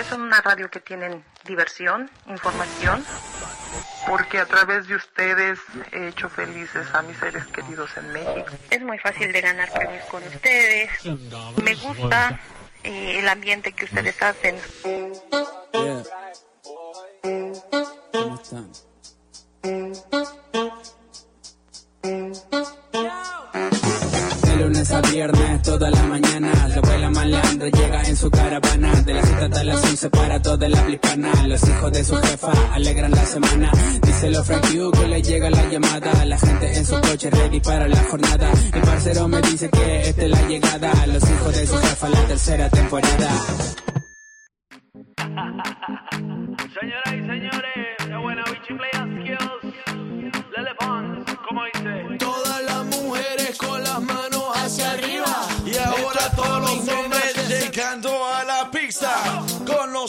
qué son una radio que tienen diversión, información? Porque a través de ustedes he hecho felices a mis seres queridos en México. Es muy fácil de ganar premios con ustedes. Me gusta eh, el ambiente que ustedes hacen. lunes toda la mañana. La abuela malandra llega en su caravana. De las 7 hasta las 11 para toda la hispana. Los hijos de su jefa alegran la semana. Díselo Frank que le llega la llamada. La gente en su coche ready para la jornada. El parcero me dice que esta es la llegada. Los hijos de su jefa, la tercera temporada.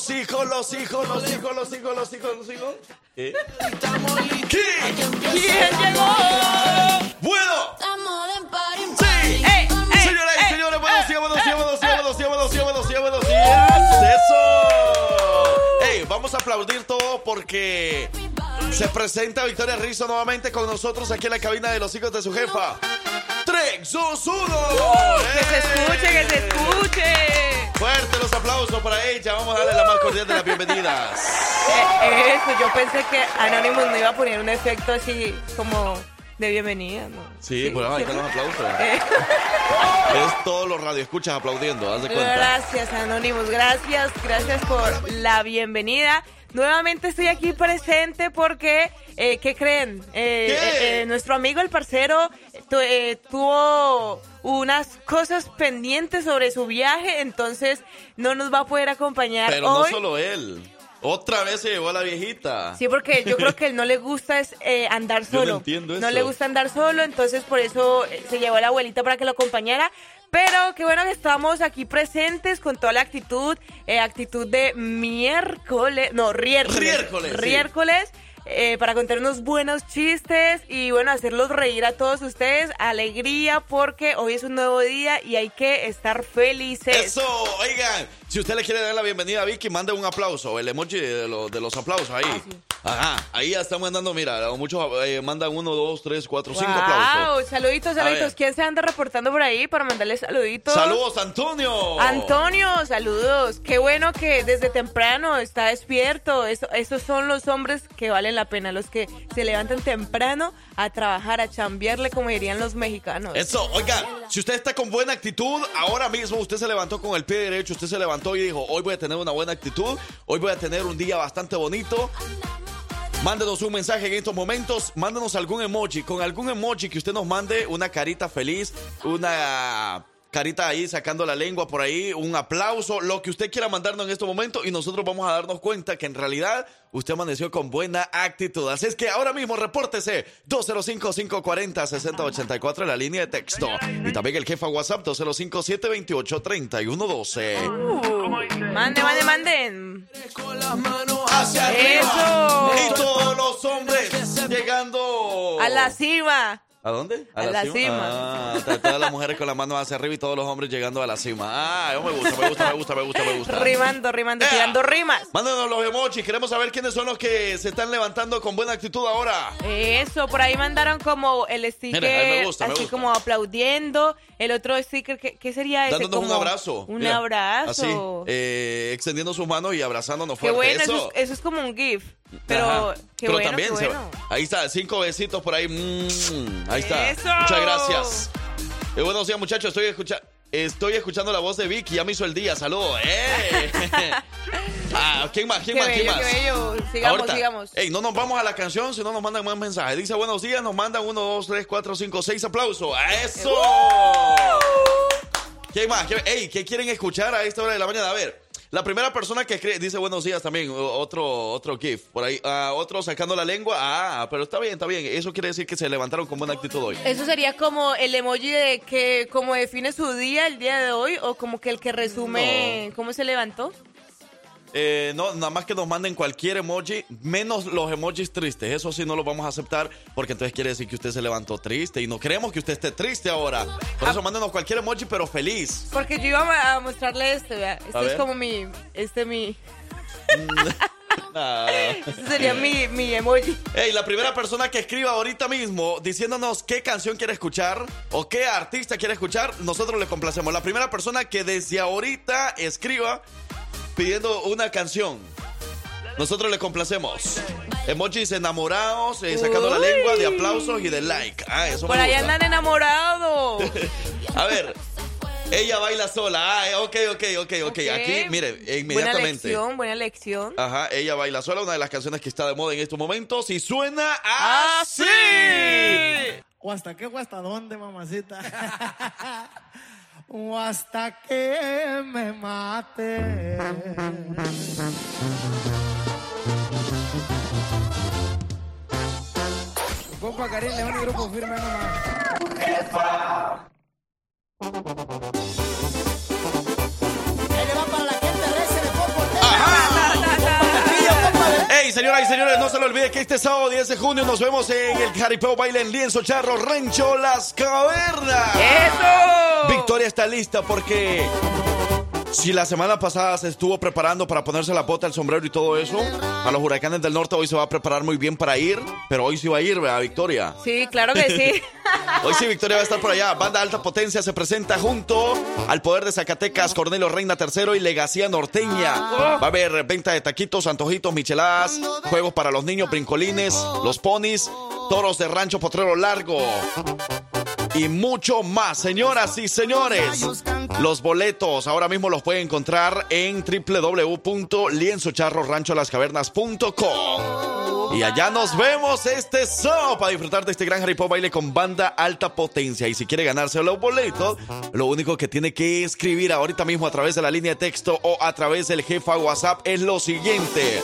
Los hijos, los hijos, los hijos, los hijos, los hijos, los hijos. ¿Eh? Estamos listos. ¿Quién? ¿Quién llegó? ¡Bueno! Estamos en party. Sí. Ey, Señoras y señores, buenos días, buenos días, buenos días, buenos días, buenos días, buenos días, buenos días. ¡Eso! Ey, vamos a aplaudir todo porque se presenta Victoria Rizzo nuevamente con nosotros aquí en la cabina de los hijos de su jefa. 3, 2, 1. Que se escuche, que se escuche. Fuerte los aplausos para ella. Vamos a darle la más cordial de las bienvenidas. Eh, eso, yo pensé que Anonymous me iba a poner un efecto así como de bienvenida, ¿no? Sí, pues ahí están los aplausos. Eh, Es todos los radioescuchas aplaudiendo, haz de cuenta. Gracias, Anonymous. Gracias, gracias por la bienvenida. Nuevamente estoy aquí presente porque, eh, ¿qué creen? Eh, ¿Qué? eh, eh, nuestro amigo el parcero tu- eh, tuvo unas cosas pendientes sobre su viaje, entonces no nos va a poder acompañar Pero no solo él. Otra vez se llevó a la viejita. Sí, porque yo creo que él no le gusta es, eh, andar Yo no solo. entiendo No eso. le gusta andar solo, entonces por eso eh, se llevó a la abuelita para que lo acompañara. Pero qué bueno que estamos aquí presentes con toda la actitud, eh, actitud de miércoles, no, riércoles. Riércoles, sí. Riércoles, eh, para contar unos buenos chistes y bueno, hacerlos reír a todos ustedes. Alegría porque hoy es un nuevo día y hay que estar felices. Eso, oigan, si usted le quiere dar la bienvenida a Vicky, mande un aplauso, el emoji de, lo- de los aplausos ahí. Ah, Ajá, ahí ya estamos mandando, mira, muchos eh, mandan uno, dos, tres, cuatro, cinco Wow, aplausos. saluditos, saluditos. ¿Quién se anda reportando por ahí para mandarle saluditos? Saludos, Antonio. Antonio, saludos. Qué bueno que desde temprano está despierto. Eso- esos son los hombres que valen la pena, los que se levantan temprano a trabajar, a chambearle, como dirían los mexicanos. Eso, oiga, si usted está con buena actitud, ahora mismo usted se levantó con el pie derecho, usted se levantó y dijo, hoy voy a tener una buena actitud, hoy voy a tener un día bastante bonito. Mándenos un mensaje en estos momentos, mándenos algún emoji, con algún emoji que usted nos mande una carita feliz, una carita ahí sacando la lengua por ahí, un aplauso, lo que usted quiera mandarnos en estos momentos y nosotros vamos a darnos cuenta que en realidad usted amaneció con buena actitud. Así es que ahora mismo repórtese 205-540-6084 en la línea de texto y también el jefa WhatsApp 205-728-3112. Mande, mande, manden. Con las manos hacia arriba. Eso. Y todos los hombres llegando A la cima. ¿A dónde? A la Ah, t- todas las mujeres con las manos hacia arriba y todos los hombres llegando a la cima. Ah, yo me gusta, me gusta, me gusta, me gusta, me gusta. Rimando, rimando, tirando rimas. Mándanos los emojis, queremos saber quiénes son los que se están levantando con buena actitud ahora. Eso, por ahí mandaron como el sticker, Mira, me gusta, me así gusta. como aplaudiendo. El otro sticker, ¿qué, qué sería ese? Dándonos un abrazo. Un Mira, abrazo. Así, eh, extendiendo sus manos y abrazándonos Qué fuerte. bueno, eso. Eso. es, eso es como un GIF. Pero qué Pero bueno, también qué se- bueno. ahí está, cinco besitos por ahí. Mm, ahí está. Eso. Muchas gracias. Eh, buenos días, muchachos. Estoy, escucha estoy escuchando la voz de Vicky. Ya me hizo el día. Saludos. ¡Eh! ah, ¿Quién más? ¿Quién Qué más? ¿Quién bello, más? qué bello. Sigamos, Ahorita. sigamos. Ey, no nos vamos a la canción si no nos mandan más mensajes. Dice buenos días, nos mandan uno, dos, tres, cuatro, cinco, seis aplausos. ¡A ¡Eso! ¿Quién más? ¿Quién- Ey, ¿qué quieren escuchar a esta hora de la mañana? A ver, la primera persona que escribe, dice buenos días también, otro, otro GIF, por ahí, ah, otro sacando la lengua, ah, pero está bien, está bien, eso quiere decir que se levantaron con buena actitud hoy. Eso sería como el emoji de que como define su día el día de hoy o como que el que resume cómo se levantó. Eh, no, nada más que nos manden cualquier emoji, menos los emojis tristes. Eso sí no los vamos a aceptar porque entonces quiere decir que usted se levantó triste y no queremos que usted esté triste ahora. Por Ah. eso mándenos cualquier emoji, pero feliz. Porque yo iba a mostrarle este, vea. Este es como mi, este mi, No. Ese sería mi, mi emoji. Hey, la primera persona que escriba ahorita mismo diciéndonos qué canción quiere escuchar o qué artista quiere escuchar, nosotros le complacemos. La primera persona que desde ahorita escriba pidiendo una canción, nosotros le complacemos. Emojis enamorados, eh, sacando la lengua de aplausos y de like. Ah, eso Por ahí andan enamorados. A ver, ella baila sola. Ah, ok, ok, ok, ok. Aquí, mire, Buena inmediatamente. lección, buena lección. Ajá, ella baila sola, una de las canciones que está de moda en estos momentos y suena así. ¿O hasta qué o hasta dónde, mamacita? o hasta que me mate. Compa Karim León y Grupo Firme nomás. Señoras y señores, no se lo olvide que este sábado 10 de junio nos vemos en el Jaripeo Baile en Lienzo Charro Rancho Las Cavernas. ¡Eso! Victoria está lista porque si la semana pasada se estuvo preparando para ponerse la bota, el sombrero y todo eso, a los huracanes del norte hoy se va a preparar muy bien para ir, pero hoy sí va a ir, ¿verdad, Victoria? Sí, claro que sí. Hoy sí, Victoria va a estar por allá. Banda Alta Potencia se presenta junto al Poder de Zacatecas, Cornelio Reina III y Legacía Norteña. Va a haber venta de taquitos, antojitos, micheladas, juegos para los niños, brincolines, los ponis, toros de rancho potrero largo y mucho más. Señoras y señores, los boletos ahora mismo los pueden encontrar en www.lienzocharrorancholascavernas.com. Y allá nos vemos este sábado para disfrutar de este gran Harry Potter baile con banda alta potencia. Y si quiere ganarse los boletos, lo único que tiene que escribir ahorita mismo a través de la línea de texto o a través del jefa WhatsApp es lo siguiente.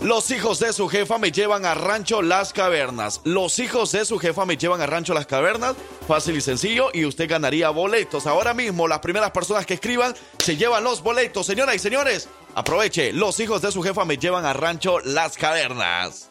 Los hijos de su jefa me llevan a Rancho Las Cavernas. Los hijos de su jefa me llevan a Rancho Las Cavernas. Fácil y sencillo. Y usted ganaría boletos. Ahora mismo, las primeras personas que escriban se llevan los boletos. Señoras y señores, aproveche. Los hijos de su jefa me llevan a Rancho Las Cavernas.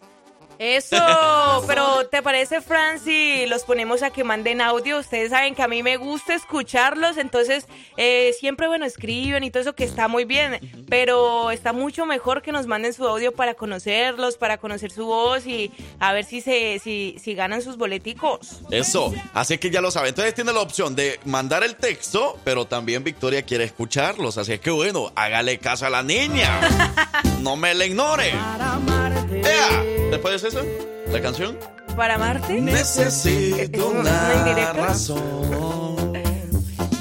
Eso, pero ¿te parece, Fran, si los ponemos a que manden audio? Ustedes saben que a mí me gusta escucharlos, entonces eh, siempre, bueno, escriben y todo eso que está muy bien, pero está mucho mejor que nos manden su audio para conocerlos, para conocer su voz y a ver si se si, si ganan sus boleticos. Eso. Así que ya lo saben. Entonces tiene la opción de mandar el texto, pero también Victoria quiere escucharlos. Así que bueno, hágale caso a la niña. No me la ignore. ¡Ea! ¿Después de eso? ¿La canción? ¿Para amarte? Necesito una indirecta? razón.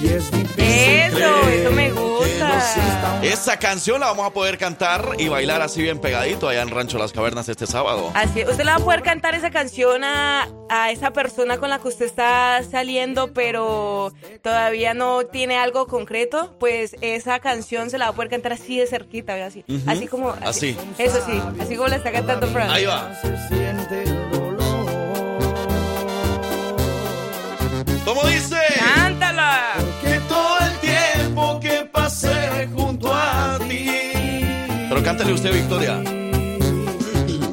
Eso, eso me gusta. Esa canción la vamos a poder cantar y bailar así bien pegadito allá en Rancho Las Cavernas este sábado. Así, usted le va a poder cantar esa canción a, a esa persona con la que usted está saliendo, pero todavía no tiene algo concreto, pues esa canción se la va a poder cantar así de cerquita, así, así como Así. Eso sí, así como la está cantando Fran. Ahí va. ¿Cómo dice? Cántale usted, Victoria.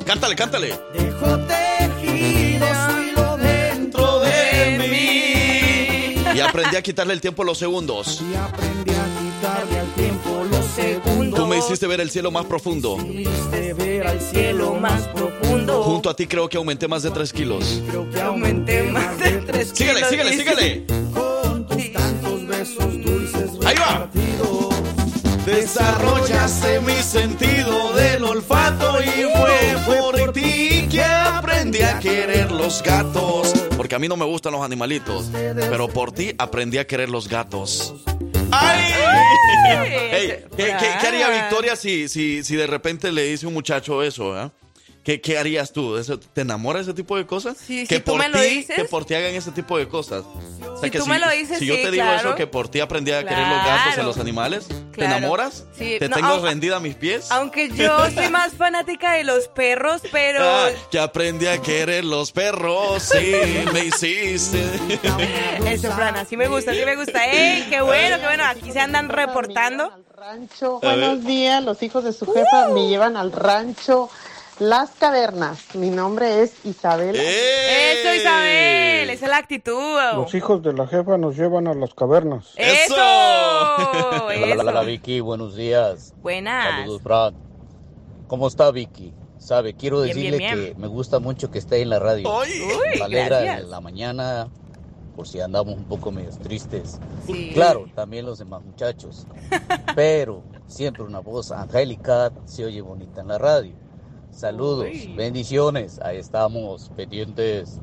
Cántale, cántale. Dejo tejido su hilo dentro de mí. Y aprendí a quitarle el tiempo a los segundos. Y aprendí a quitarle al tiempo los segundos. Tú me hiciste ver el cielo más profundo. De ver al cielo más profundo. Junto a ti creo que aumenté más de 3 kilos. Creo que aumenté más de tres Sígale, kilos. sígale, sígale. Con tus tantos besos dulces Ahí va. Desarrollaste mi sentido del olfato y fue por ti que aprendí a querer los gatos. Porque a mí no me gustan los animalitos, pero por ti aprendí a querer los gatos. ¡Ay! Ey, ¿qué, qué- qué haría Victoria si, si, si de repente le dice un muchacho eso? eh? ¿Qué, qué harías tú? ¿Eso- ¿Te enamora ese tipo de cosas? Sí, que si tú por me lo ti, dices. Que por ti hagan ese tipo de cosas. O sea, Si que tú me lo dices, si yo sí, te digo claro. eso, que por ti aprendí a querer los gatos y los animales, ¿te enamoras? Sí, ¿Te no, tengo rendida a mis pies? Aunque yo soy más fanática de los perros, pero Ah, que aprendí a querer los perros, sí, me hiciste. eso, Fran, así me gusta, así me gusta. ¡Ey, qué bueno, qué bueno! Aquí se andan reportando. rancho. Buenos días, los hijos de su jefa me llevan al rancho Las Cavernas. Mi nombre es Isabel. ¡Eh! Eso, Isabel, esa es la actitud. Los hijos de la jefa nos llevan a las cavernas. Eso, Hola, hola, hola, eso. Vicky, buenos días. Buenas. Saludos, Brad. ¿Cómo está Vicky? Sabe, quiero Bien, decirle bien. que me gusta mucho que esté en la radio. Uy, Me alegra gracias. en la mañana, por si andamos un poco medio tristes. Sí. Claro, también los demás muchachos. Pero siempre una voz angélica se oye bonita en la radio. Saludos, bendiciones. Ahí estamos pendientes.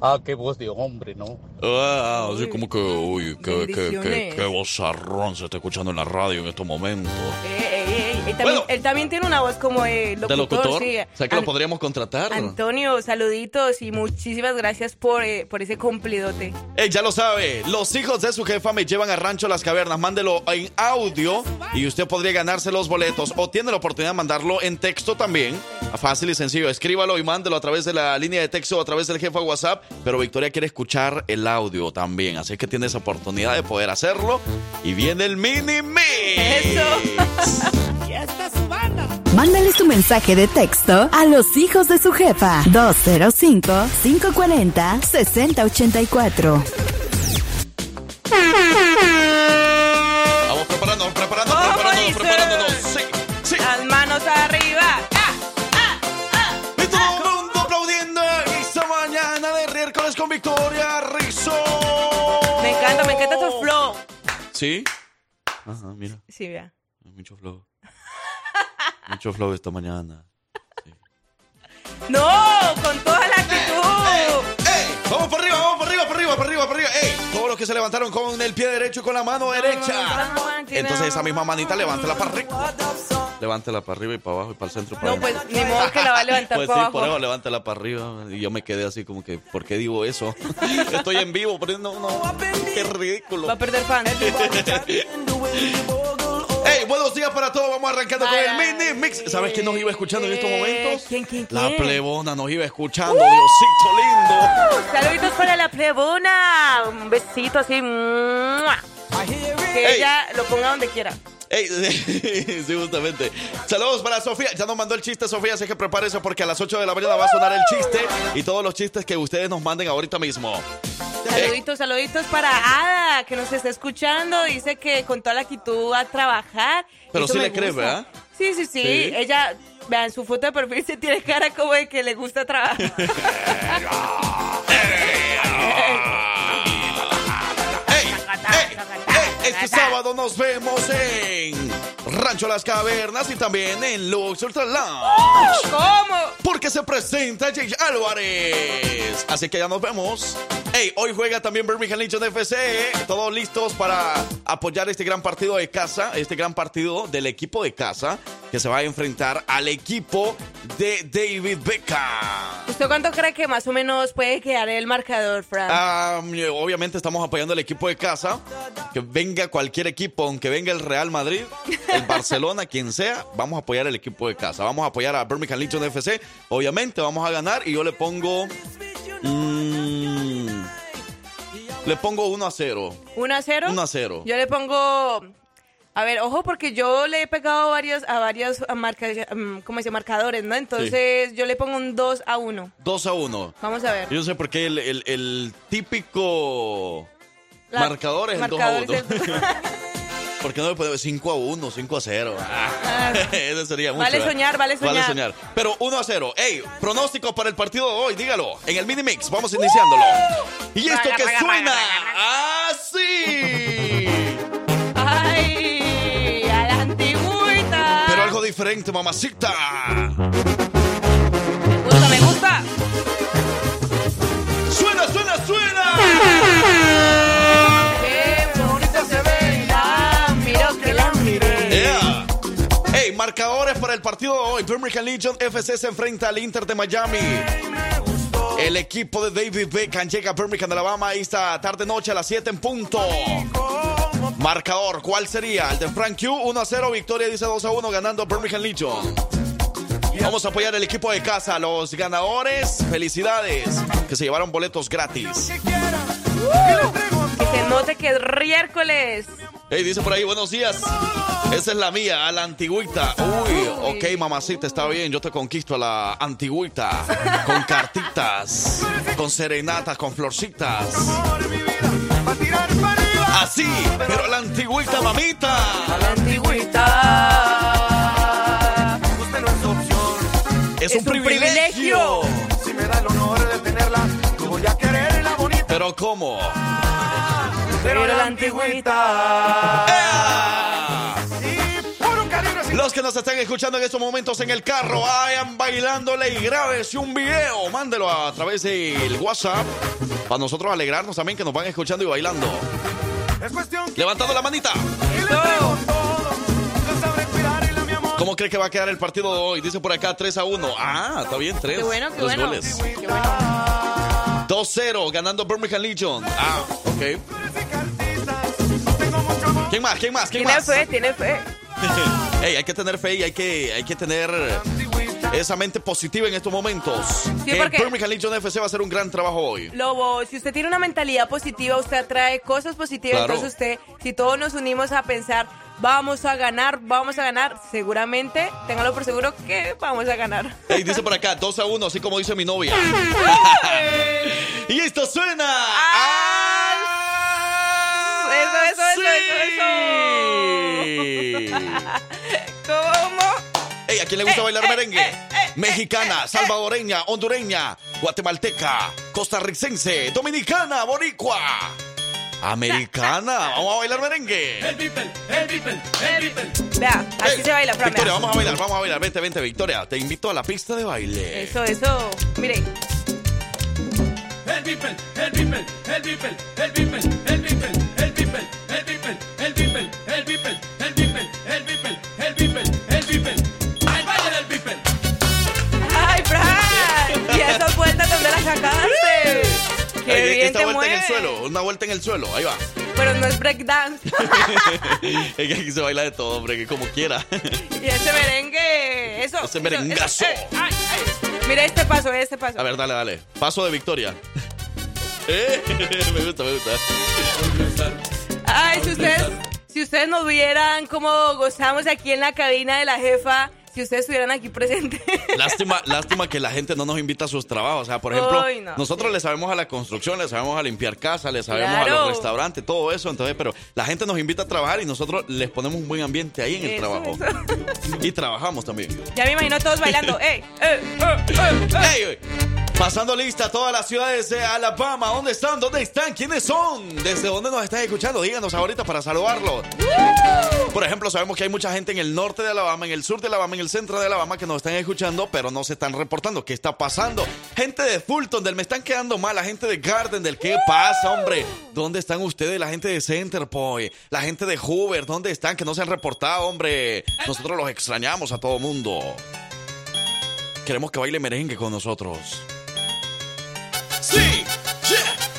Ah, qué voz de hombre, ¿no? Ah, así como que, uy, qué, qué, qué, qué vozarrón se está escuchando en la radio en estos momentos. Eh, eh, eh, Él también, Bueno. él también tiene una voz como de locutor. ¿De locutor? sí. O sea que lo podríamos contratar. Antonio, saluditos y muchísimas gracias por, eh, por ese cumplidote. Ya lo sabe, los hijos de su jefa me llevan a Rancho Las Cavernas. Mándelo en audio y usted podría ganarse los boletos o tiene la oportunidad de mandarlo en texto también. Fácil y sencillo, escríbalo y mándelo a través de la línea de texto o a través del jefe WhatsApp. Pero Victoria quiere escuchar el audio también, así que tiene esa oportunidad de poder hacerlo. Y viene el mini mix. Ya está su banda. Mándale su mensaje de texto a los hijos de su jefa 205-540-6084. Vamos preparándonos, preparándonos, ¿Cómo preparándonos, dice? preparándonos. Victoria Rizzo. Me encanta, me encanta tu flow. ¿Sí? Ajá, mira, Sí, vea. mucho flow. Mucho flow esta mañana. No, con toda la actitud. ¡Ey! Vamos para arriba, vamos para arriba, para arriba, para arriba, para arriba. ¡Ey! Todos los que se levantaron con el pie derecho y con la mano derecha. Entonces esa misma manita levántela para arriba. Levántela para arriba y para abajo y para el centro para No, pues ni modo que la va a levantar Pues para sí, por eso levántela para arriba. Y yo me quedé así como que, ¿por qué digo eso? Estoy en vivo, pero no, no. Qué ridículo. Va a perder fans. Hey, buenos días para todos. Vamos arrancando con el mini mix. ¿Sabes quién nos iba escuchando en estos momentos? ¿Quién, quién, La plebona nos iba escuchando, Diosito lindo. Saluditos para la plebona. Un besito así. Que ella lo ponga donde quiera. Ey, sí, justamente. Saludos para Sofía. Ya nos mandó el chiste, Sofía, así que prepárese porque a las 8 de la mañana va a sonar el chiste y todos los chistes que ustedes nos manden ahorita mismo. Saluditos, saluditos para Ada, que nos está escuchando. Dice que con toda la actitud va a trabajar. Pero Eso sí le crees. ¿verdad? Sí, sí, sí, Sí. Ella, vean, su foto de perfil se tiene cara como de que le gusta trabajar. Este sábado nos vemos en Rancho Las Cavernas y también en Lux Ultra Lounge. ¿Cómo? Porque se presenta Jay Álvarez. Así que ya nos vemos. Hey, hoy juega también Birmingham Legion FC. Todos listos para apoyar este gran partido de casa, este gran partido del equipo de casa que se va a enfrentar al equipo de David Beckham. ¿Usted cuánto cree que más o menos puede quedar el marcador, Fran? Ah, obviamente estamos apoyando al equipo de casa. Que venga cualquier equipo, aunque venga el Real Madrid, el Barcelona, quien sea, vamos a apoyar al equipo de casa. Vamos a apoyar a Birmingham Legion FC. Obviamente vamos a ganar y yo le pongo... mm, le pongo 1 a 0. ¿1 a 0? 1 a 0. Yo le pongo. A ver, ojo, porque yo le he pegado varios, a varios a marca, mm, ¿cómo dice? marcadores, ¿no? Entonces yo le pongo un 2 a 1. 2 a 1. Vamos a ver. Yo no sé por qué el, el- el típico La- marcador es el 2 a marcador 1. ¿Por qué no le puede 5 a 1, 5 a 0? Ese sería mucho. Vale ¿eh? soñar, vale soñar. Pero 1 a 0. Ey, pronóstico para el partido de hoy, dígalo. En el mini mix, vamos iniciándolo. Y esto Raga, que raga, suena raga, así. ¡Ay! A la antigüita. Pero algo diferente, mamacita. Partido de hoy. Birmingham Legion FC se enfrenta al Inter de Miami. El equipo de David Beckham llega a Birmingham, Alabama, esta tarde noche a las 7 en punto. Marcador, ¿cuál sería? El de Frank Q, 1 a 0, victoria dice 2 a 1, ganando Birmingham Legion. Vamos a apoyar el equipo de casa, los ganadores. Felicidades, que se llevaron boletos gratis. Que se note que es miércoles. Hey, dice por ahí, buenos días. Esa es la mía, a la antigüita. Uy, ok, mamacita, está bien. Yo te conquisto a la antigüita. Con cartitas, con serenatas, con florcitas. Así, pero a la antigüita, mamita. A la antigüita. Es. Es, un, privilegio. Si me da el honor de tenerla, yo voy a quererla bonita. Pero ¿cómo? Pero, la antigüita. Los que nos están escuchando en estos momentos en el carro, vayan bailándole y grábese un video. Mándelo a través del WhatsApp para nosotros alegrarnos también que nos van escuchando y bailando. Levantando la manita. ¿Cómo cree que va a quedar el partido de hoy? Dice por acá 3 a 1. Ah, está bien, 3. Qué bueno, qué Dos bueno. goles. Qué bueno. 2-0, ganando Birmingham Legion. Ah, ok. ¿Quién más? ¿Quién más? ¿Quién Tiene más? fe, tiene fe. Ey, hay que tener fe y hay que, hay que tener esa mente positiva en estos momentos. que porque- Legion FC va a hacer un gran trabajo hoy. Lobo, si usted tiene una mentalidad positiva, usted atrae cosas positivas. Claro. Entonces usted, si todos nos unimos a pensar, vamos a ganar, vamos a ganar, seguramente, téngalo por seguro que vamos a ganar. Ey, dice por acá 2 a 1, así como dice mi novia. y esto suena. Ah, Eso, eso, eso, eso, eso. ¿Cómo? Ey, ¿a quién le gusta Eh, bailar eh, merengue? eh, eh, Mexicana, salvadoreña, hondureña, guatemalteca, costarricense, dominicana, boricua. Americana, vamos a bailar merengue. Vea, así se baila, Fran. Victoria, vamos a bailar, vamos a bailar. Vente, vente, Victoria. Te invito a la pista de baile. Eso, eso. Mire. El Beeple, el Beeple, el Beeple, el Beeple, el el Beeple, ¡Qué Ey, bien esta vuelta en el suelo, una vuelta en el suelo, ahí va. Pero no es breakdance. es que aquí se baila de todo, hombre, que como quiera. y ese merengue, eso. Ese eso, merengazo. eso, eh, ay, ay. Mira este paso, este paso. A ver, dale, dale. Paso de Victoria. Eh, me gusta, me gusta. Ay, si ustedes, si ustedes nos vieran cómo gozamos aquí en la cabina de la jefa, si ustedes estuvieran aquí presentes. Lástima, lástima que la gente no nos invita a sus trabajos. O sea, por ejemplo, no. nosotros le sabemos a la construcción, le sabemos a limpiar casa, le sabemos a los restaurantes, todo eso. Entonces, pero la gente nos invita a trabajar y nosotros les ponemos un buen ambiente ahí en el Eso, trabajo. Y trabajamos también. ya me imagino todos bailando. ¡Ey! Ey, ey. Pasando lista todas las ciudades de Alabama. ¿Dónde están? ¿Dónde están? ¿Quiénes son? ¿Desde dónde nos están escuchando? Díganos ahorita para saludarlos. Por ejemplo, sabemos que hay mucha gente en el norte de Alabama, en el sur de Alabama, en el centro de Alabama que nos están escuchando, pero no se están reportando. ¿Qué está pasando? Gente de Fulton, del me están quedando mal. La gente de Garden, del ¿qué pasa, hombre? ¿Dónde están ustedes? La gente de Centerpoint, la gente de Hoover, ¿dónde están? Que no se han reportado, hombre. Nosotros los extrañamos a todo mundo. Queremos que baile merengue con nosotros.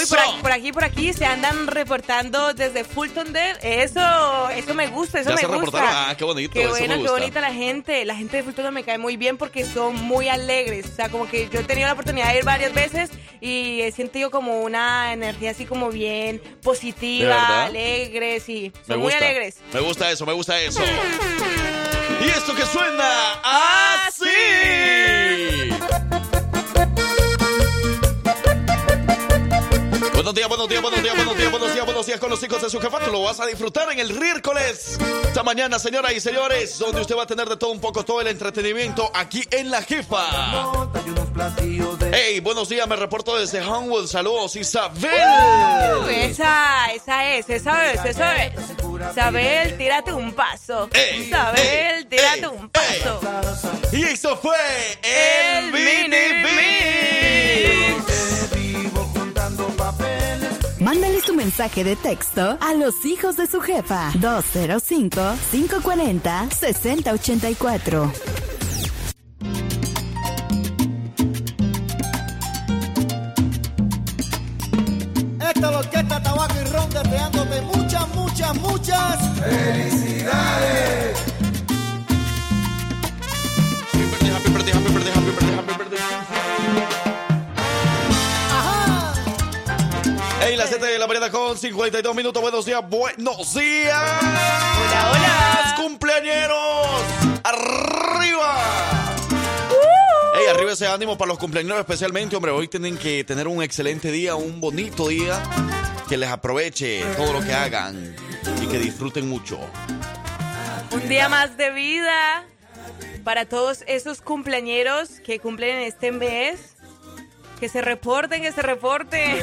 Uy, por aquí, por aquí, por aquí se andan reportando desde Fulton Dale. Eso, eso me gusta, eso ¿Ya me se gusta. reportaron? Ah, qué bonito, Qué eso me qué bonita la gente. La gente de Fulton me cae muy bien porque son muy alegres. O sea, como que yo he tenido la oportunidad de ir varias veces y he sentido como una energía así como bien ¿De positiva, alegres y Me muy alegres. Me gusta eso, me gusta eso. Y esto que suena Ah, así. Buenos días, buenos días, buenos días, buenos días, buenos días, buenos días con los hijos de su jefa. Tú lo vas a disfrutar en el miércoles. Esta mañana, señoras y señores, donde usted va a tener de todo un poco, todo el entretenimiento aquí en la jefa. Hey, buenos días, me reporto desde Homewood. Saludos, Isabel. Uh, esa, esa es, esa es, esa es. Isabel, tírate un paso. Ey, Isabel, ey, tírate ey, un paso. Y eso fue el, El Mini Mini Mix. Mándale tu mensaje de texto a los hijos de su jefa. 205-540-6084. Esta es la orquesta Tabaco y Ron deseándote muchas, muchas, muchas felicidades. Las 7 de la mañana con 52 minutos. Buenos días, buenos días. Hola, hola. Cumpleañeros. Arriba. Hey, arriba ese ánimo para los cumpleaños especialmente, hombre. Hoy tienen que tener un excelente día, un bonito día. Que les aproveche todo lo que hagan. Y que disfruten mucho. Un día más de vida para todos esos cumpleañeros que cumplen en este mes. Que se reporten, que se reporten.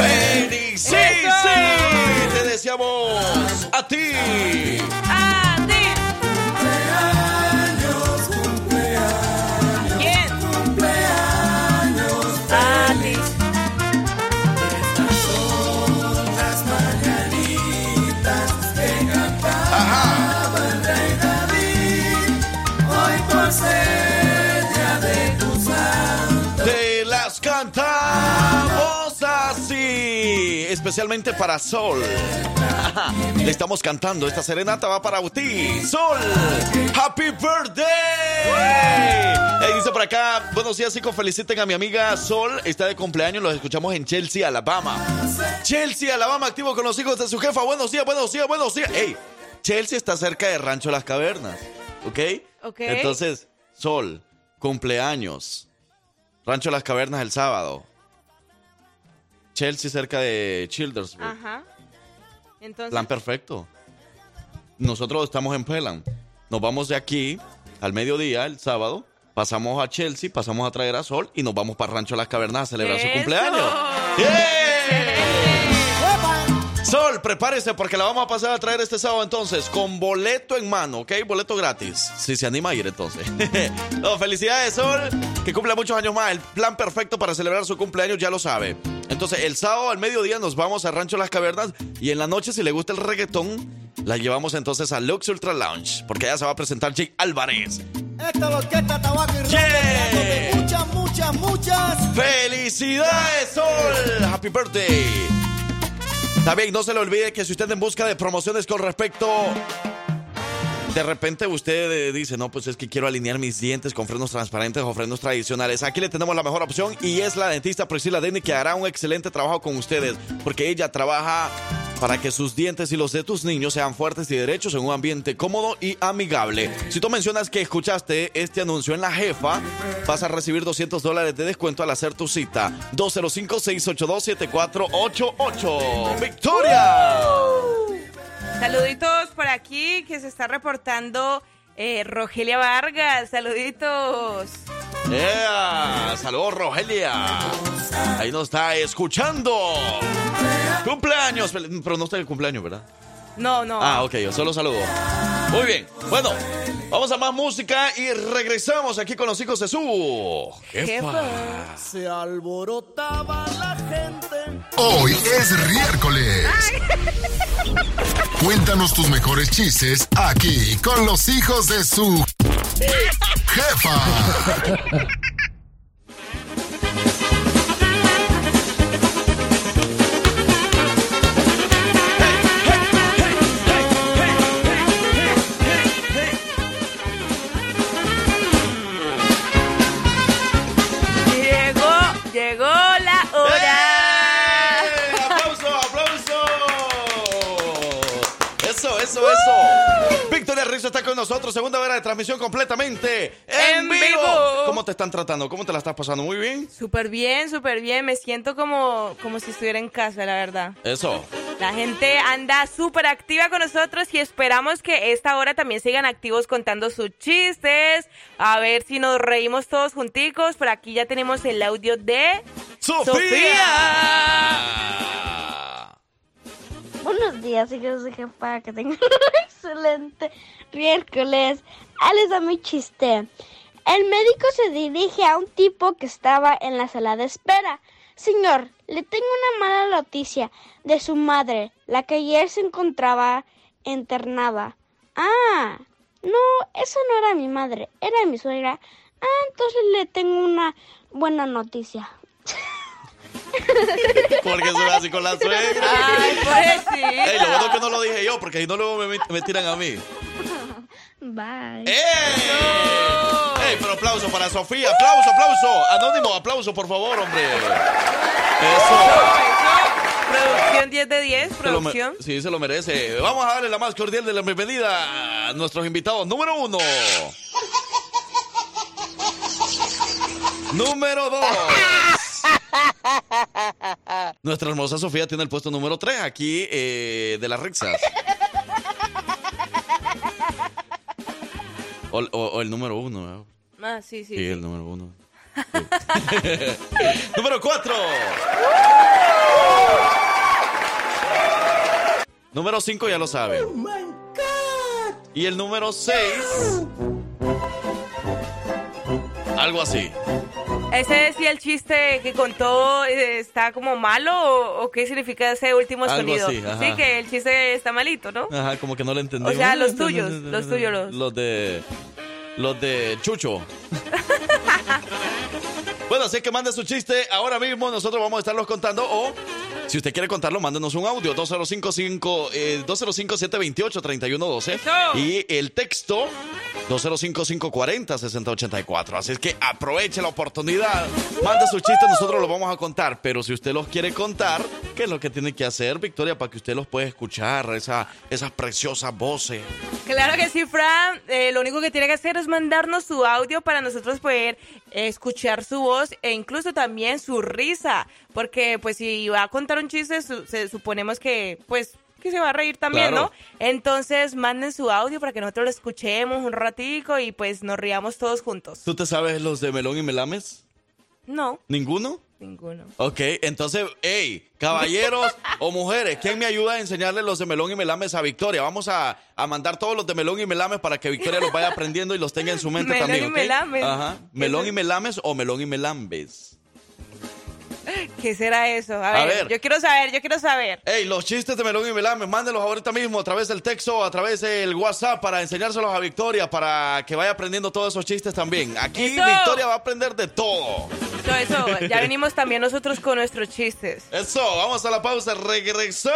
¡Feliz! ¡Sí, sí! Te deseamos a ti. ¡A ti! Especialmente para Sol. Le estamos cantando, esta serenata va para ti. Sol, Happy Birthday. Ey, dice por acá, buenos días chicos, feliciten a mi amiga Sol, está de cumpleaños, los escuchamos en Chelsea, Alabama. Chelsea, Alabama, activo con los hijos de su jefa. Buenos días, buenos días, buenos días. Ey, Chelsea está cerca de Rancho Las Cavernas, ¿ok? Ok. Entonces, Sol, cumpleaños. Rancho Las Cavernas el sábado. Chelsea cerca de Childersburg. Ajá. Entonces. Plan perfecto. Nosotros estamos en Pelan. Nos vamos de aquí al mediodía, el sábado. Pasamos a Chelsea, pasamos a traer a Sol y nos vamos para Rancho Las Cavernas a celebrar su cumpleaños. Sol, prepárese porque la vamos a pasar a traer este sábado entonces con boleto en mano, ¿ok? Boleto gratis. Si se anima a ir entonces. no, felicidades, Sol. Que cumpla muchos años más. El plan perfecto para celebrar su cumpleaños ya lo sabe. Entonces, el sábado al mediodía nos vamos a Rancho Las Cavernas y en la noche, si le gusta el reggaetón, la llevamos entonces a Lux Ultra Lounge porque allá se va a presentar Jake Álvarez. Esta orquesta tabaco y deseándote muchas, muchas, muchas. ¡Felicidades, Sol! ¡Happy birthday! También no se le olvide que si usted en busca de promociones con respecto... De repente usted eh, dice, no, pues es que quiero alinear mis dientes con frenos transparentes o frenos tradicionales. Aquí le tenemos la mejor opción y es la dentista Priscila Denny que hará un excelente trabajo con ustedes porque ella trabaja para que sus dientes y los de tus niños sean fuertes y derechos en un ambiente cómodo y amigable. Si tú mencionas que escuchaste este anuncio en la jefa, vas a recibir 200 dólares de descuento al hacer tu cita. 205-682-7488. ¡Victoria! Saluditos por aquí que se está reportando eh, Rogelia Vargas. Saluditos. ¡Ea! ¡Saludos, Rogelia! Ahí nos está escuchando. ¡Cumpleaños! Pero no está el cumpleaños, ¿verdad? No, no. Ah, ok, yo solo saludo. Muy bien. Bueno, vamos a más música y regresamos aquí con los hijos de su jefa. Se alborotaba la gente. Hoy es miércoles. Cuéntanos tus mejores chistes aquí con los hijos de su jefa. Llegó, llegó Rizzo está con nosotros. Segunda hora de transmisión completamente en, En vivo. vivo. ¿Cómo te están tratando? ¿Cómo te la estás pasando? ¿Muy bien? Súper bien, súper bien. Me siento como, como si estuviera en casa, la verdad. Eso. La gente anda súper activa con nosotros y esperamos que esta hora también sigan activos contando sus chistes. A ver si nos reímos todos junticos. Por aquí ya tenemos el audio de ¡Sofía! Buenos días, hijos de jefa, que tengan un excelente miércoles. Ahí les da mi chiste. El médico se dirige a un tipo que estaba en la sala de espera. Señor, le tengo una mala noticia de su madre, la que ayer se encontraba internada. Ah, no, esa no era mi madre, era mi suegra. Ah, entonces le tengo una buena noticia. Porque soy así con la suegra. Ay, pobrecita. Ey, lo bueno es que no lo dije yo, porque ahí no luego me, me tiran a mí. Bye. ¡Ey! ¡Ey! Pero aplauso para Sofía. Aplauso, aplauso. Anónimo, aplauso, por favor, hombre. Eso. Producción 10 de 10, Se lo me- producción. sí, se lo merece. Vamos a darle la más cordial de la bienvenida a nuestros invitados. Número uno. Número dos. Nuestra hermosa Sofía tiene el puesto número 3 aquí eh, de las Rixas. O, o- o el número 1. Ah, sí, sí. Sí, el número 1. número 4. Número 5 ya lo saben. Y el número 6. Algo así. Ese sí el chiste que contó eh, está como malo o, o qué significa ese último Algo sonido. así, ajá. sí, que el chiste está malito, ¿no? Ajá, como que no lo entendí. O sea, los tuyos, los tuyos, los- Los de. Los de Chucho. bueno, así que mande su chiste ahora mismo. Nosotros vamos a estarlos contando. O si usted quiere contarlo, mándenos un audio: 205 eh, 205-728-3112. Y el texto: 205-540-6084. Así es que aproveche la oportunidad. Mande su chiste, nosotros lo vamos a contar. Pero si usted los quiere contar, ¿qué es lo que tiene que hacer, Victoria, para que usted los pueda escuchar? Esa, esas preciosas voces. Claro que sí, Fran. Eh, lo único que tiene que hacer es mandarnos su audio para nosotros poder escuchar su voz e incluso también su risa. Porque, pues, si va a contar un chiste, se- suponemos que, pues, que se va a reír también, Claro. ¿no? Entonces, manden su audio para que nosotros lo escuchemos un ratico y, pues, nos riamos todos juntos. ¿Tú te sabes los de Melón y Melames? No, ¿Ninguno? ninguno. Ok, entonces, hey, caballeros o mujeres, ¿quién me ayuda a enseñarle los de Melón y Melames a Victoria? Vamos a, a mandar todos los de Melón y Melames para que Victoria los vaya aprendiendo y los tenga en su mente Melón también. y ¿ok? Melames. Ajá. Melón y Melames o Melón y Melambes. ¿Qué será eso? A A ver, ver. yo quiero saber, yo quiero saber. Hey, los chistes de Melón y Melames, mándenlos ahorita mismo a través del texto a través del WhatsApp para enseñárselos a Victoria para que vaya aprendiendo todos esos chistes también. Aquí Eso. Victoria va a aprender de todo. Eso, eso, ya venimos también nosotros con nuestros chistes. Eso, vamos a la pausa, regresamos.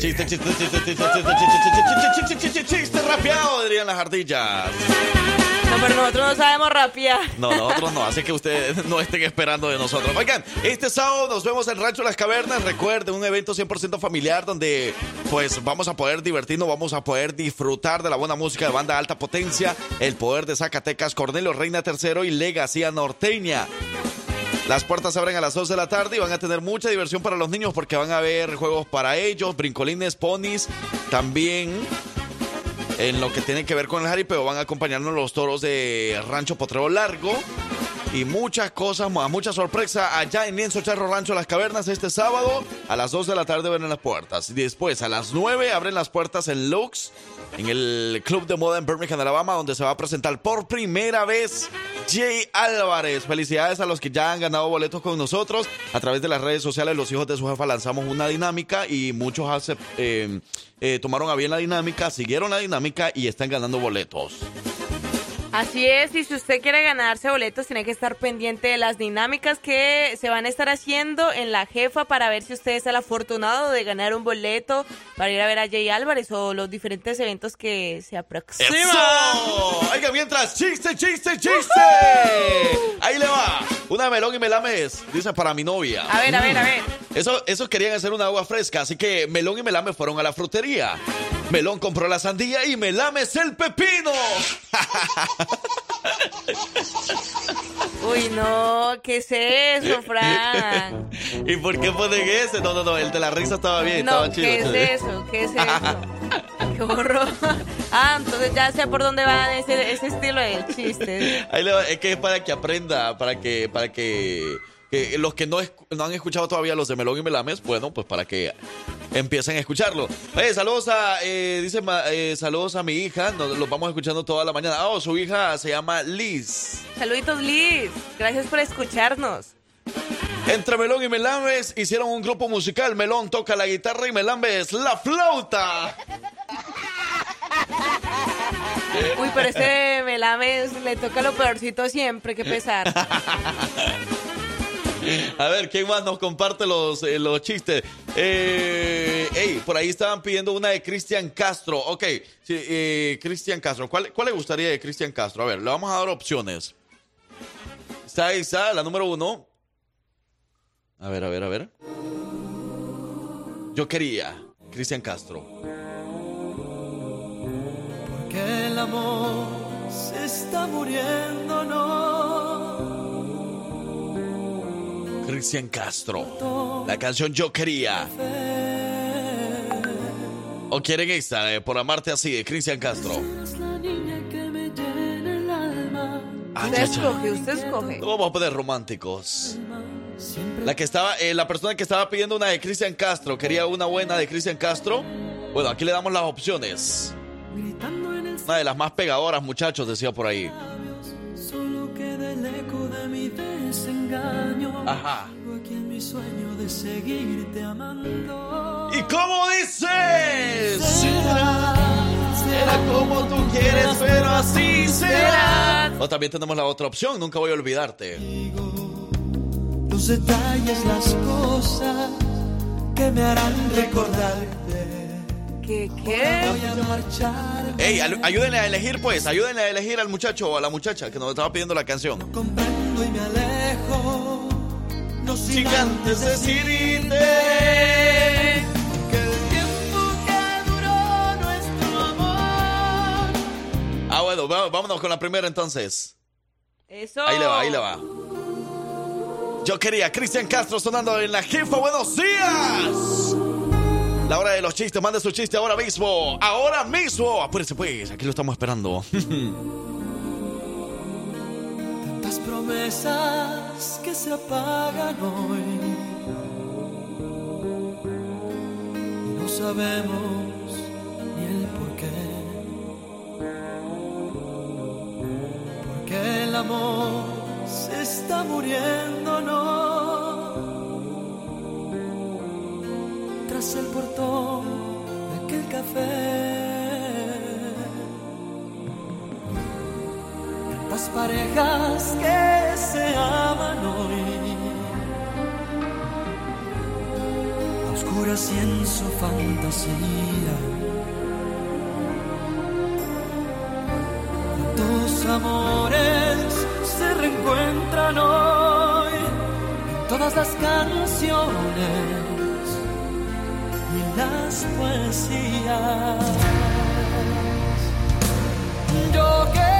Chiste, chiste, chiste, chiste, chiste, chiste, chiste, chiste, chiste, chiste, chiste, rapeado, dirían las ardillas. No, pero nosotros no sabemos rapear. No, nosotros no, así que ustedes no estén esperando de nosotros. Oigan, este sábado nos vemos en Rancho Las Cavernas. Recuerden, un evento 100% familiar donde pues vamos a poder divertirnos, vamos a poder disfrutar de la buena música de banda alta potencia, el poder de Zacatecas, Cornelio Reina III y Legacía Norteña. Las puertas se abren a las 2 de la tarde y van a tener mucha diversión para los niños porque van a haber juegos para ellos, brincolines, ponis, también en lo que tiene que ver con el jaripeo van a acompañarnos los toros de Rancho Potrero Largo y muchas cosas mucha sorpresa allá en Lienzo Charro Rancho Las Cavernas este sábado a las 2 de la tarde abren las puertas y después a las 9 abren las puertas en Lux en el Club de Moda en Birmingham, Alabama, donde se va a presentar por primera vez Jay Álvarez. Felicidades a los que ya han ganado boletos con nosotros. A través de las redes sociales, los hijos de su jefa lanzamos una dinámica y muchos eh, eh, tomaron a bien la dinámica, siguieron la dinámica y están ganando boletos. Así es, y si usted quiere ganarse boletos, tiene que estar pendiente de las dinámicas que se van a estar haciendo en la jefa para ver si usted es el afortunado de ganar un boleto para ir a ver a Jay Álvarez o los diferentes eventos que se aproximan. ¡Eso! Oiga, mientras, chiste, chiste, chiste. Ahí le va. Una melón y melames, dice para mi novia. A ver, a ver, a ver. Eso, esos querían hacer una agua fresca, así que Melón y Melame fueron a la frutería. Melón compró la sandía y Melames el pepino. Uy, no, ¿qué es eso, Fran? ¿Y por qué ponen ese? No, no, no, el de la risa estaba bien, No, estaba chido. ¿qué es eso? ¿Qué es eso? Qué horror. Ah, entonces ya sé por dónde va ese, ese estilo de chiste. Ahí le va, es que es para que aprenda, para que, para que, que los que no, es- no han escuchado todavía los de Melón y Melames, bueno, pues para que empiecen a escucharlo. Oye, saludos a, eh, dice, eh, saludos a mi hija, nos, los vamos escuchando toda la mañana. Oh, su hija se llama Liz. Saluditos, Liz. Gracias por escucharnos. Entre Melón y Melames hicieron un grupo musical. Melón toca la guitarra y Melames la flauta. Uy, pero este Melames le toca lo peorcito siempre, qué pesar. A ver, ¿quién más nos comparte los, eh, los chistes? Eh, por ahí estaban pidiendo una de Cristian Castro. Ok, sí, eh, Cristian Castro. ¿Cuál, ¿Cuál le gustaría de Cristian Castro? A ver, le vamos a dar opciones. Está está, la número uno. A ver, a ver, a ver. Yo quería, Cristian Castro. Que el amor se está muriendo, no. Cristian Castro. La canción Yo Quería. ¿O quieren esta, eh, por amarte así, de Cristian Castro? Ah, Usted escoge, usted escoge. No vamos a poner románticos. La que estaba, eh, la persona que estaba pidiendo una de Cristian Castro, quería una buena de Cristian Castro. Bueno, aquí le damos las opciones. Una de las más pegadoras, muchachos, decía por ahí. Solo queda el eco desengaño. Ajá. Aquí en mi sueño de seguirte amando. ¿Y cómo dices? Será, será como tú quieres, pero así será. O también tenemos la otra opción, nunca voy a olvidarte. Los detalles, las cosas que me harán recordarte. ¿Qué? ¿Qué? Voy a marchar. Ey, ayúdenle a elegir, pues, ayúdenle a elegir al muchacho o a la muchacha que nos estaba pidiendo la canción. Comprendo y me alejo. No sin Sin antes decirte que el tiempo que duró nuestro amor. Ah, bueno, vámonos con la primera entonces. Eso. Ahí le va, ahí le va. Yo quería Cristian Castro sonando en la jefa. Buenos días. La hora de los chistes, mande su chiste ahora mismo. Ahora mismo. Apúrese pues, aquí lo estamos esperando. Promesas que se apagan hoy. Y no sabemos ni el por qué. Porque el amor se está muriendo, no. Tras el portón de aquel café. Tantas parejas que se aman hoy. Oscuras y en su fantasía. Tantos amores se reencuentran hoy en todas las canciones y las poesías. Yo quería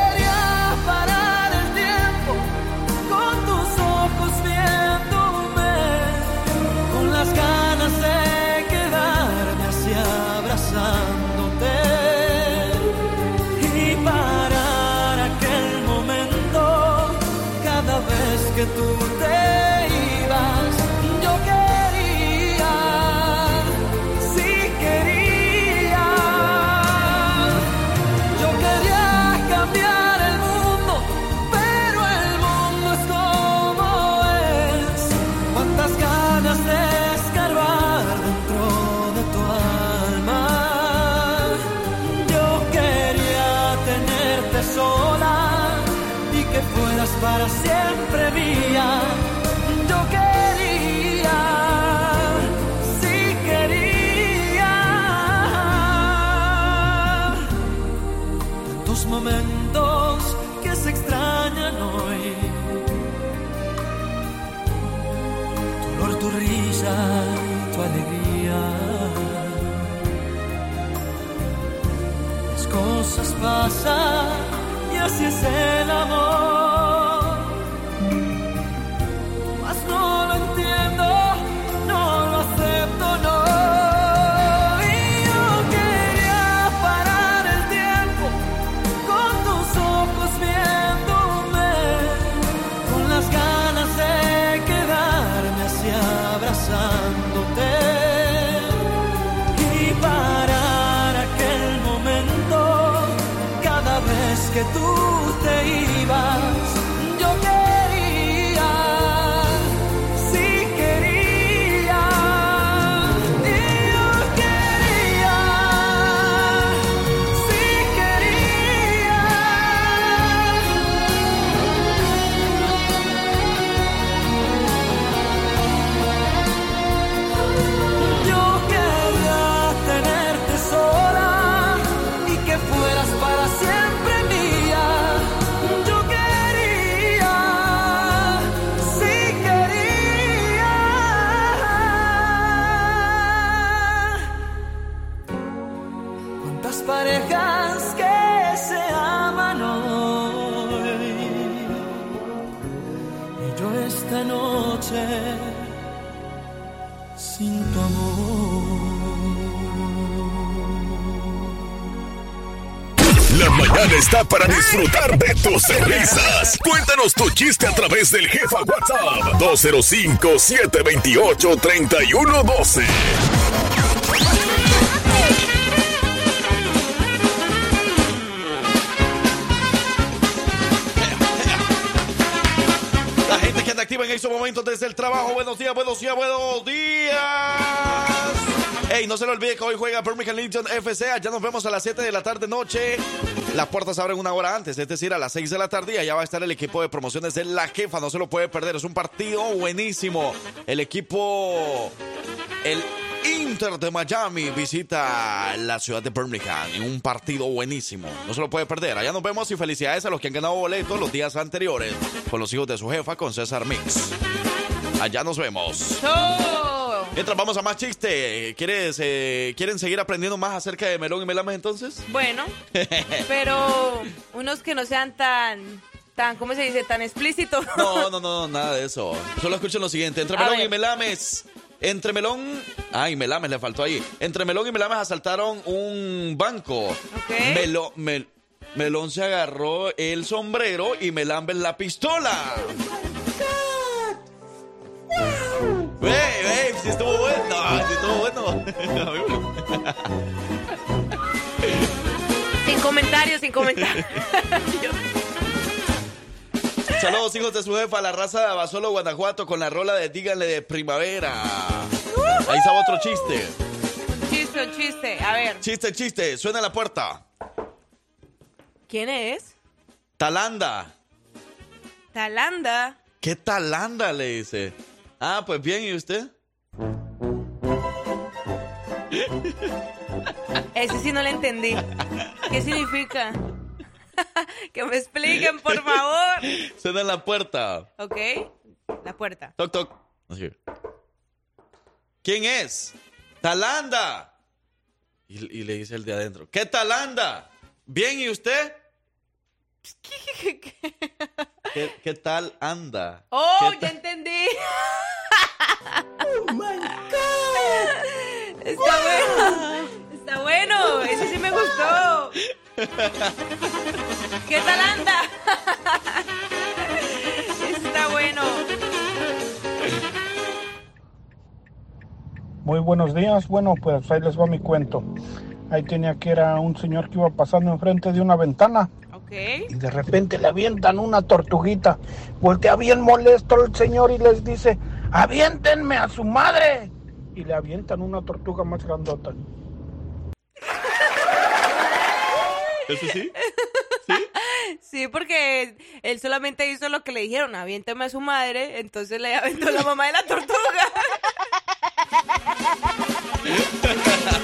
nos está para disfrutar de tus risas. Cuéntanos tu chiste a través del jefa WhatsApp 205-728-3112. La gente que anda activa en estos momentos desde el trabajo. Buenos días, buenos días, buenos días. Ey, no se lo olvide que hoy juega Birmingham Legion FC. Allá nos vemos a las 7 de la tarde noche. Las puertas abren una hora antes, es decir, a las 6 de la tarde. Y allá va a estar el equipo de promociones de la jefa. No se lo puede perder. Es un partido buenísimo. El equipo. El Inter de Miami visita la ciudad de Birmingham en un partido buenísimo. No se lo puede perder. Allá nos vemos y felicidades a los que han ganado boletos los días anteriores con los hijos de su jefa, con César Mix. Allá nos vemos. Mientras vamos a más chiste, ¿quieres, eh, ¿quieren seguir aprendiendo más acerca de Melón y Melames entonces? Bueno, pero unos que no sean tan, tan, ¿cómo se dice? Tan explícitos. No, no, no, nada de eso. Solo escuchen lo siguiente. Entre Melón y Melames. Entre Melón. Ay, Melames le faltó ahí. Entre Melón y Melames asaltaron un banco. Melo- Mel- Melón se agarró el sombrero y Melambes la pistola. Wey, wey, si estuvo bueno. Si estuvo bueno. Sin comentarios, sin comentarios. Saludos, hijos de su jefa, la raza de Abasolo, Guanajuato, con la rola de Díganle de Primavera. Ahí estaba otro chiste. chiste, un chiste. A ver, Chiste, chiste. Suena la puerta. ¿quién es? Talanda. Talanda. ¿Qué talanda? Le dice. Ah, pues bien, ¿y usted? Ese sí no le entendí. ¿Qué significa? que me expliquen, por favor. Suena en la puerta. Ok, la puerta. Toc, toc. ¿Quién es? Talanda. Y, y le dice el de adentro. ¿Qué talanda? Bien, ¿y usted? ¿Qué, qué tal anda? ¡Oh, ¿Qué ya entendí! ¡Oh, my God! Está bueno. Está bueno. Ese sí me gustó. ¿Qué tal anda? Está bueno. Muy buenos días. Bueno, pues ahí les va mi cuento. Ahí tenía que era un señor que iba pasando enfrente de una ventana. Y de repente le avientan una tortuguita. Voltea bien molesto el señor y les dice, aviéntenme a su madre. Y le avientan una tortuga más grandota. ¿Eso sí? Sí, porque él solamente hizo lo que le dijeron, aviéntame a su madre, entonces le aventó la mamá de la tortuga.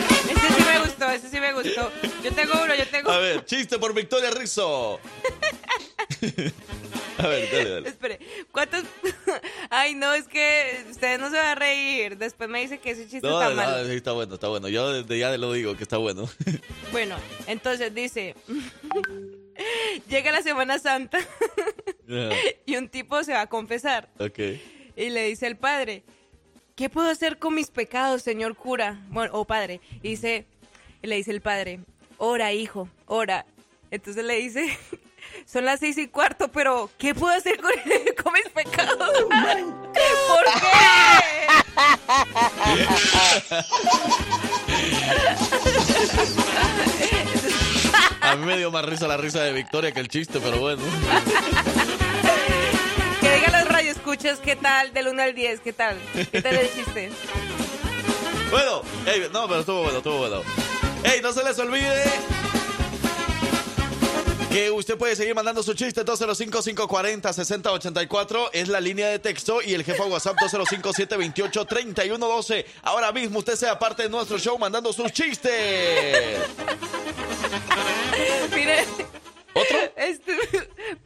Ese sí me gustó. Yo tengo uno, yo tengo A ver, chiste por Victoria Rizzo. A ver, dale, dale. Espere, ¿cuántos? Ay, no, es que ustedes no se van a reír. Después me dice que ese chiste No, está no, mal. sí, está bueno, está bueno. Yo desde ya lo digo que está bueno. Bueno, entonces dice, llega la Semana Santa y un tipo se va a confesar ok. y le dice el padre, ¿qué puedo hacer con mis pecados, señor cura? Bueno, o padre. Y dice, y le dice el padre, ora, hijo, ora. Entonces le dice, son las seis y cuarto, pero ¿qué puedo hacer con, con mis pecados? ¿Por A mí me dio más risa la risa de Victoria que el chiste, pero bueno. Que digan los radioescuchas qué tal, del 1 al 10, qué tal, qué tal el chiste. Bueno, no, pero estuvo bueno, estuvo bueno. Ey, no se les olvide que usted puede seguir mandando su chiste 205-540-6084 es la línea de texto y el jefe WhatsApp 205-728-3112. Ahora mismo usted sea parte de nuestro show mandando sus chistes. Mire. ¿Otro? Este,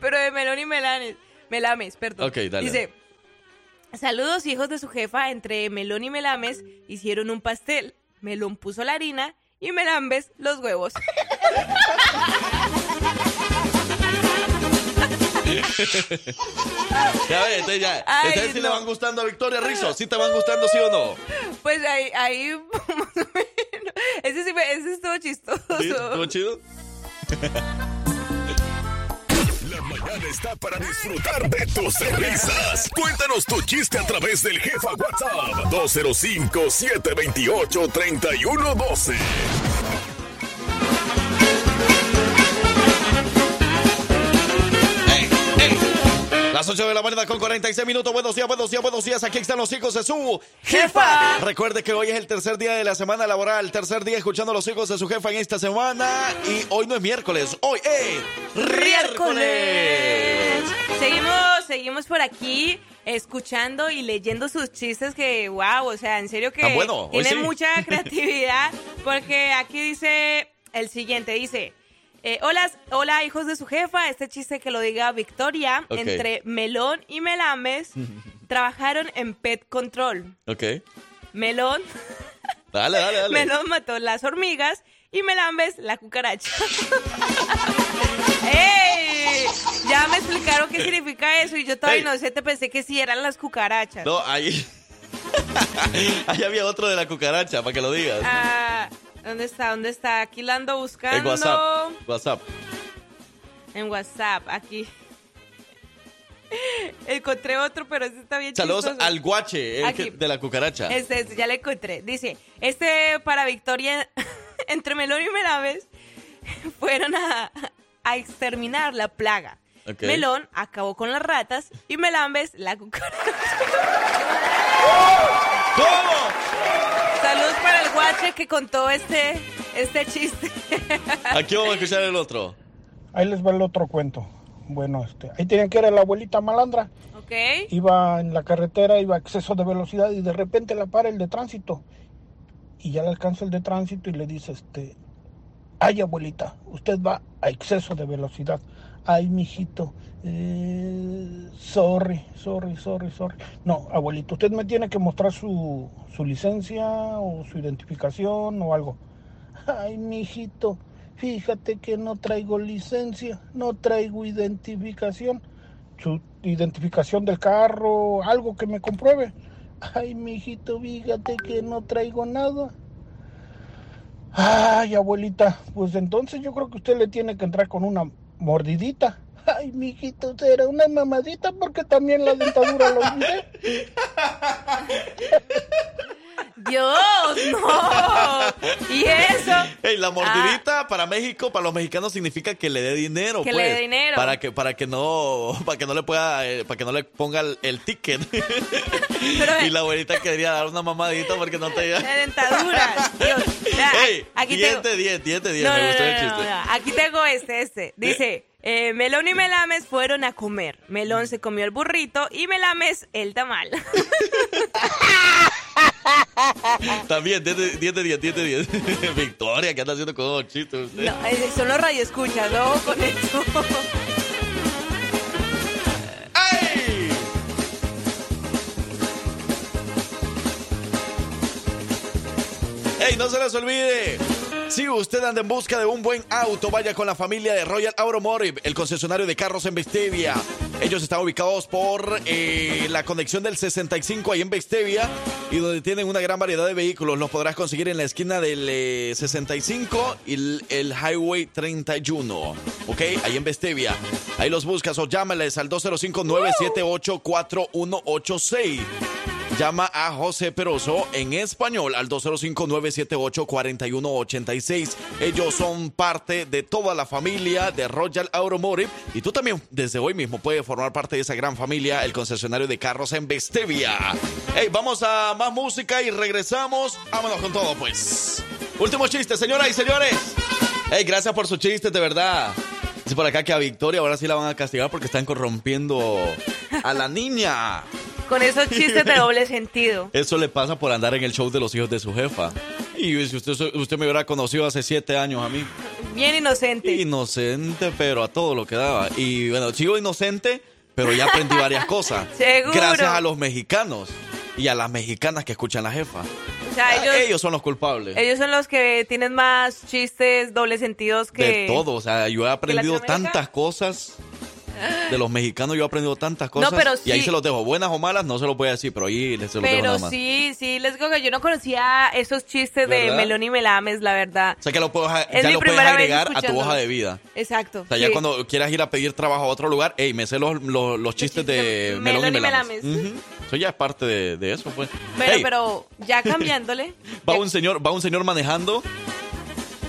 pero de melón y melanes. Melames, perdón. Ok, dale. Dice, saludos hijos de su jefa, entre melón y melames hicieron un pastel. Melón puso la harina y melambes los huevos. ya ves, entonces ya. Ay, ¿Ustedes sí le van gustando a Victoria Rizzo? ¿Sí te van gustando, sí o no? Pues ahí, ahí más o menos. Ese sí me, ese estuvo chistoso. ¿Sí? ¿Estuvo chido? Mañana está para disfrutar de tus risas. Cuéntanos tu chiste a través del jefa WhatsApp 205-728-3112. Las 8 de la mañana con 46 minutos. Buenos días, buenos días, buenos días. Aquí están los hijos de su jefa. Recuerde que hoy es el tercer día de la semana laboral. Tercer día escuchando a los hijos de su jefa en esta semana. Y hoy no es miércoles, hoy es miércoles. Seguimos, seguimos por aquí escuchando y leyendo sus chistes que, wow, o sea, en serio que Tan bueno, tienen sí. mucha creatividad. Porque aquí dice el siguiente, dice... eh, hola, hola, hijos de su jefa. Este chiste que lo diga Victoria. Entre Melón y Melames trabajaron en Pet Control. Ok. Melón, Dale, dale, dale. Melón mató las hormigas y Melambes la cucaracha. ¡Ey! Ya me explicaron qué significa eso y yo todavía Ey. inocente pensé que sí eran las cucarachas. No, ahí. ahí había otro de la cucaracha, para que lo digas. Ah, ¿Dónde está? ¿Dónde está? Aquí la ando buscando. en WhatsApp. WhatsApp. En WhatsApp, aquí. Encontré otro, pero este está bien Saludos chistoso. al guache el que- de la cucaracha. Este, este, ya le encontré. Dice, este para Victoria, entre Melón y Melambes, fueron a, a exterminar la plaga. Melón acabó con las ratas y Melambes la cucaracha. Saludos para el guache que contó este, este chiste. Aquí vamos a escuchar el otro. Ahí les va el otro cuento. Bueno, este, ahí tenían que era la abuelita malandra. ¿Ok? Iba en la carretera, iba a exceso de velocidad y de repente la para el de tránsito. Y ya le alcanza el de tránsito y le dice, este, ay abuelita, usted va a exceso de velocidad. Ay, mijito, eh, sorry, sorry, sorry, sorry. No, abuelito, usted me tiene que mostrar su, su licencia o su identificación o algo. Ay, mijito, fíjate que no traigo licencia, no traigo identificación. Su identificación del carro, algo que me compruebe. Ay, mijito, fíjate que no traigo nada. Ay, abuelita, pues entonces yo creo que usted le tiene que entrar con una mordidita. Ay, mijito, será una mamadita porque también la dentadura lo olvidé. Dios, no. ¿Y eso? Ey, la mordidita para México, para los mexicanos significa que le dé dinero, Que pues, le dé dinero. para que para que no para que no le pueda eh, para que no le ponga el, el ticket. y la abuelita quería dar una mamadita porque no te La dentadura. Dios. Aquí 10 tengo. de 10, 10 de 10, No, me no, gustó no, el chiste. Aquí tengo este, este. Dice, eh, Melón y Melames fueron a comer. Melón se comió el burrito y Melames el tamal. También 10 de 10, de 10, 10 de 10. Victoria, ¿qué anda haciendo con los chistes usted? No, eh, son los radioescuchas, no con eso. ¡Ey, no se les olvide! Si usted anda en busca de un buen auto, vaya con la familia de Royal Automotive, el concesionario de carros en Vestevia. Ellos están ubicados por eh, la conexión del 65 ahí en Vestevia y donde tienen una gran variedad de vehículos. Los podrás conseguir en la esquina del eh, 65 y el, el Highway 31. ¿Ok? Ahí en Vestevia. Ahí los buscas o llámales al 205-978-4186. Llama a José Peroso en español al 205-978-4186. Ellos son parte de toda la familia de Royal Automotive y tú también desde hoy mismo puedes formar parte de esa gran familia, el concesionario de carros en Vestevia. Hey, vamos a más música y regresamos. Vámonos con todo, pues. Último chiste, señoras y señores. Hey, gracias por sus chistes, de verdad. Dice por acá que a Victoria ahora sí la van a castigar porque están corrompiendo a la niña. Con esos chistes de doble sentido. Eso le pasa por andar en el show de los hijos de su jefa. Y si usted, usted me hubiera conocido hace siete años a mí. Bien inocente. Inocente, pero a todo lo que daba. Y bueno, sigo inocente, pero ya aprendí varias cosas. Seguro. Gracias a los mexicanos y a las mexicanas que escuchan la jefa. O sea, ellos, Ellos son los culpables. ellos son los que tienen más chistes doble sentidos que... De todo. O sea, yo he aprendido tantas cosas de los mexicanos yo he aprendido tantas cosas. pero Y ahí sí. se los dejo. Buenas o malas, no se los voy a decir, pero ahí se los dejo Pero nada más. sí, sí, les digo que yo no conocía esos chistes de ¿Verdad? melón y melames, la verdad. O sea que lo puedes, Es ya lo puedes agregar a tu hoja de vida. Exacto. O sea, ya sí. cuando quieras ir a pedir trabajo a otro lugar, hey, me sé los, los, los chistes de melón, melón y y melames. melames. Ujú. Eso ya es parte de, de eso, pues. Pero, Hey, pero ya cambiándole. va un señor, va un señor manejando.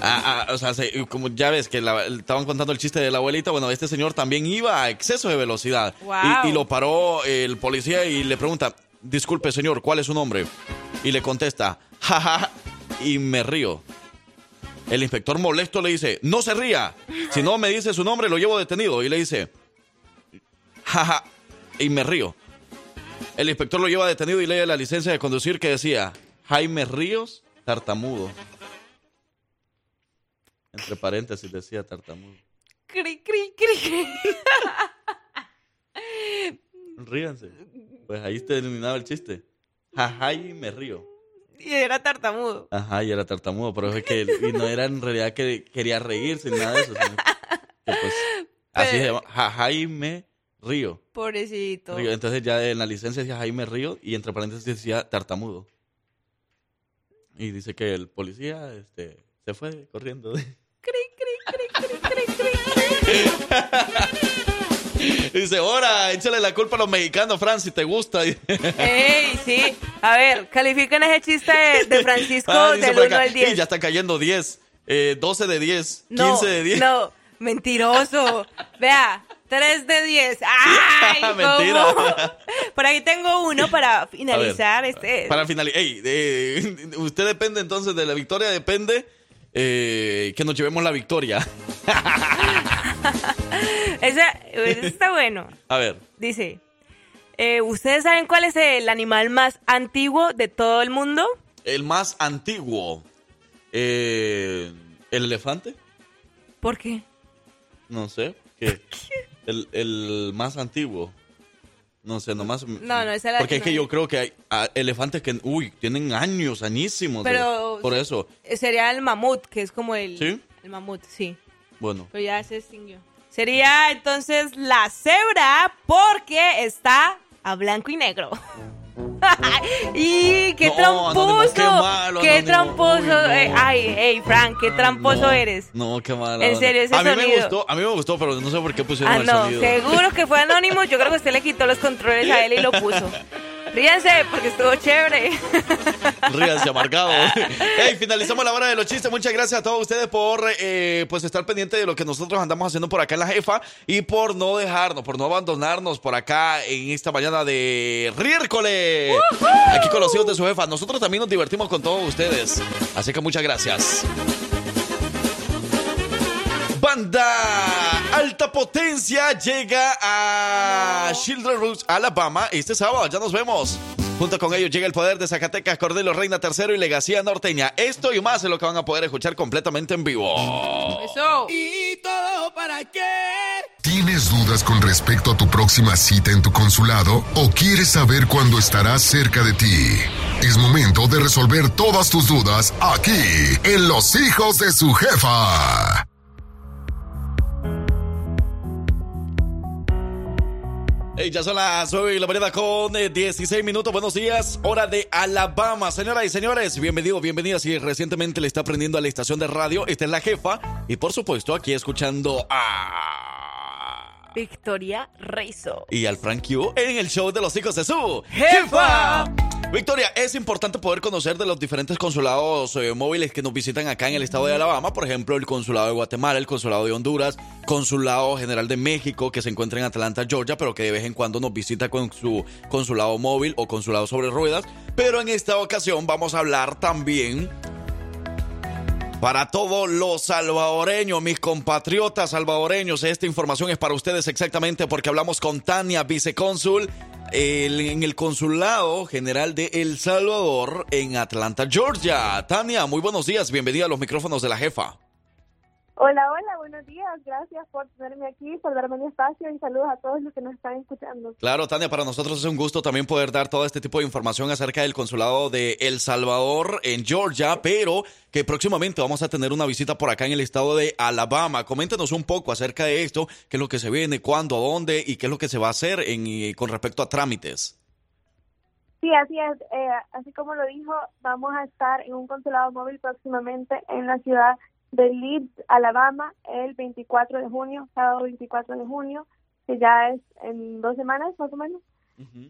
Ah, ah, o sea, se- como ya ves que la- estaban contando el chiste de la abuelita, bueno, este señor también iba a exceso de velocidad. Wow. Y, y lo paró el policía y le pregunta, disculpe señor, ¿cuál es su nombre? Y le contesta, jaja, y me río. El inspector molesto le dice, no se ría, si no me dice su nombre lo llevo detenido. Y le dice, jaja, y me río. El inspector lo lleva detenido y lee la licencia de conducir que decía, Jaime Ríos, tartamudo. Entre paréntesis decía tartamudo. Cri, cri, cri. Ríanse. Pues ahí está eliminado el chiste. Ajá, y me río. Y era tartamudo. Ajá, y era tartamudo, pero es que y no era en realidad que quería reírse ni nada de eso. sino que, pues, así se llama. Jaime Río. Pobrecito. Río. Entonces ya en la licencia decía Jaime Río y entre paréntesis decía tartamudo. Y dice que el policía este, se fue corriendo. Dice, ahora, échale la culpa a los mexicanos, Fran, si te gusta. Ey, sí. A ver, califiquen ese chiste de, de Francisco Ah, del por 1 acá, al 10. "Ey, ya está cayendo 10, eh, 12 de 10, no, 15 de 10. No, mentiroso. Vea, 3 de 10. ¡Ay! ¿cómo? Mentira. Por ahí tengo uno para finalizar ver, este. Para finalizar, ey, eh, usted depende entonces de la victoria, depende eh, que nos llevemos la victoria. Ese está bueno. A ver, Dice, eh, ¿ustedes saben cuál es el animal más antiguo de todo el mundo? el más antiguo, eh, ¿el elefante? ¿Por qué? No sé, ¿qué? El, el más antiguo. No sé, nomás. No, no, esa era- Porque es que no. yo creo que hay ah, elefantes que, uy, tienen años, añísimos. de- Pero- por eso. Eh, Sería el mamut, que es como el... ¿Sí? El mamut, sí. Bueno. Pero ya se extinguió. Sería entonces la cebra porque está a blanco y negro. ¡Y qué No, tramposo! Anónimo, qué malo, ¡Qué tramposo! Uy, no. Eh, ay, hey, Frank, qué tramposo No, eres. No, qué mala. En serio, ese a mí me sonido. gustó, a mí me gustó, pero no sé por qué pusieron Ah, el no, sonido. seguro que fue anónimo. Yo creo que usted le quitó los controles a él y lo puso. Ríanse, porque estuvo chévere. Ríanse, amargado. Hey, finalizamos la hora de los chistes. Muchas gracias a todos ustedes por eh, pues estar pendiente de lo que nosotros andamos haciendo por acá en la jefa y por no dejarnos, por no abandonarnos por acá en esta mañana de riércoles. Aquí con los hijos de su jefa. Nosotros también nos divertimos con todos ustedes. Así que muchas gracias. Banda Alta Potencia llega a Children Roots, Alabama, este sábado. Ya nos vemos. Junto con ellos llega el poder de Zacatecas, Cordelo Reina Tercero y Legacía Norteña. Esto y más es lo que van a poder escuchar completamente en vivo. Eso. ¿Y todo para qué? ¿Tienes dudas con respecto a tu próxima cita en tu consulado o quieres saber cuándo estará cerca de ti? Es momento de resolver todas tus dudas aquí, en Los Hijos de su Jefa. Hey, ya son las 9 y la mañana con eh, 16 minutos. Buenos días, hora de Alabama. Señoras y señores, bienvenidos, bienvenidas. Si recientemente le está aprendiendo a la estación de radio, esta es la jefa. Y por supuesto, aquí escuchando a. Victoria Reizo. Y al Frank Q en el show de los hijos de su ¡Jefa! Victoria, es importante poder conocer de los diferentes consulados eh, móviles que nos visitan acá en el estado de Alabama, por ejemplo, el consulado de Guatemala, el consulado de Honduras, consulado general de México que se encuentra en Atlanta, Georgia, pero que de vez en cuando nos visita con su consulado móvil o consulado sobre ruedas. Pero en esta ocasión vamos a hablar también para todos los salvadoreños, mis compatriotas salvadoreños, esta información es para ustedes exactamente porque hablamos con Tania, vicecónsul en el Consulado General de El Salvador en Atlanta, Georgia. Tania, muy buenos días, bienvenida a los micrófonos de la jefa. Hola, hola, buenos días. Gracias por tenerme aquí, por darme mi espacio y saludos a todos los que nos están escuchando. Claro, Tania, para nosotros es un gusto también poder dar todo este tipo de información acerca del consulado de El Salvador en Georgia, pero que próximamente vamos a tener una visita por acá en el estado de Alabama. Coméntenos un poco acerca de esto, qué es lo que se viene, cuándo, dónde y qué es lo que se va a hacer en, con respecto a trámites. Sí, así es. Eh, así como lo dijo, vamos a estar en un consulado móvil próximamente en la ciudad de Leeds, Alabama, el 24 de junio, sábado 24 de junio, que ya es en dos semanas más o menos.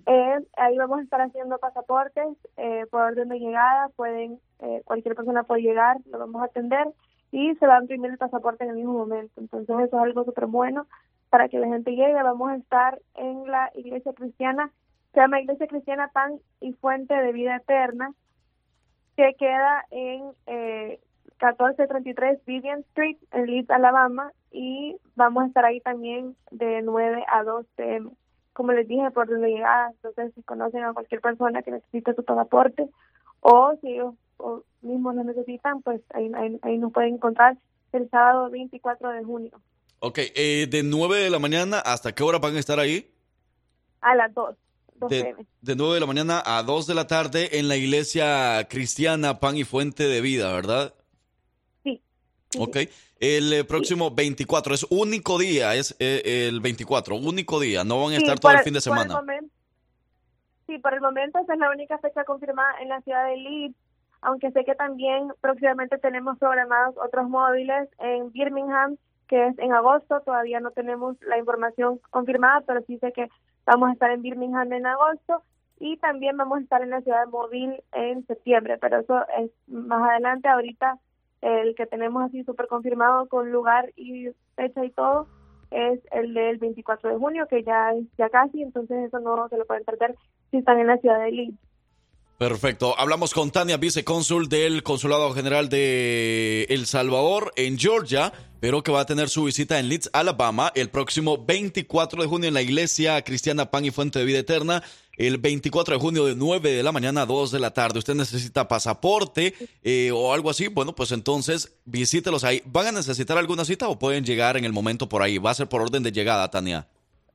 Eh, ahí vamos a estar haciendo pasaportes eh, por orden de llegada, pueden eh, cualquier persona puede llegar, lo vamos a atender y se va a imprimir el pasaporte en el mismo momento. Entonces eso es algo súper bueno para que la gente llegue. Vamos a estar en la iglesia cristiana, se llama Iglesia Cristiana Pan y Fuente de Vida Eterna, que queda en eh, 1433 Vivian Street en Leeds, Alabama, y vamos a estar ahí también de 9 a 2 pm. Como les dije, por donde llegada, entonces si conocen a cualquier persona que necesite su pasaporte o si ellos o mismos lo necesitan, pues ahí, ahí, ahí nos pueden encontrar el sábado 24 de junio Ok, eh, de 9 de la mañana, ¿hasta qué hora van a estar ahí? a las 2. 2 De, de 9 de la mañana a 2 de la tarde en la iglesia cristiana Pan y Fuente de Vida, ¿verdad? Ok. El eh, próximo 24 es único día, es eh, el 24, único día. No van a Sí, estar todo el fin de por el semana. sí, por el momento esa es la única fecha confirmada en la ciudad de Leeds, aunque sé que también próximamente tenemos programados otros móviles en Birmingham, que es en agosto. Todavía no tenemos la información confirmada, pero sí sé que vamos a estar en Birmingham en agosto y también vamos a estar en la ciudad de Mobile en septiembre, pero eso es más adelante. Ahorita el que tenemos así súper confirmado con lugar y fecha y todo es el del 24 de junio, que ya ya casi, entonces eso no se lo pueden perder si están en la ciudad de Leeds. Perfecto. Hablamos con Tania, vicecónsul del Consulado General de El Salvador en Georgia, pero que va a tener su visita en Leeds, Alabama, el próximo 24 de junio en la Iglesia Cristiana Pan y Fuente de Vida Eterna. El 24 de junio de 9 de la mañana a 2 de la tarde. Usted necesita pasaporte eh, o algo así. Bueno, pues entonces visítelos ahí. ¿Van a necesitar alguna cita o pueden llegar en el momento por ahí? Va a ser por orden de llegada, Tania.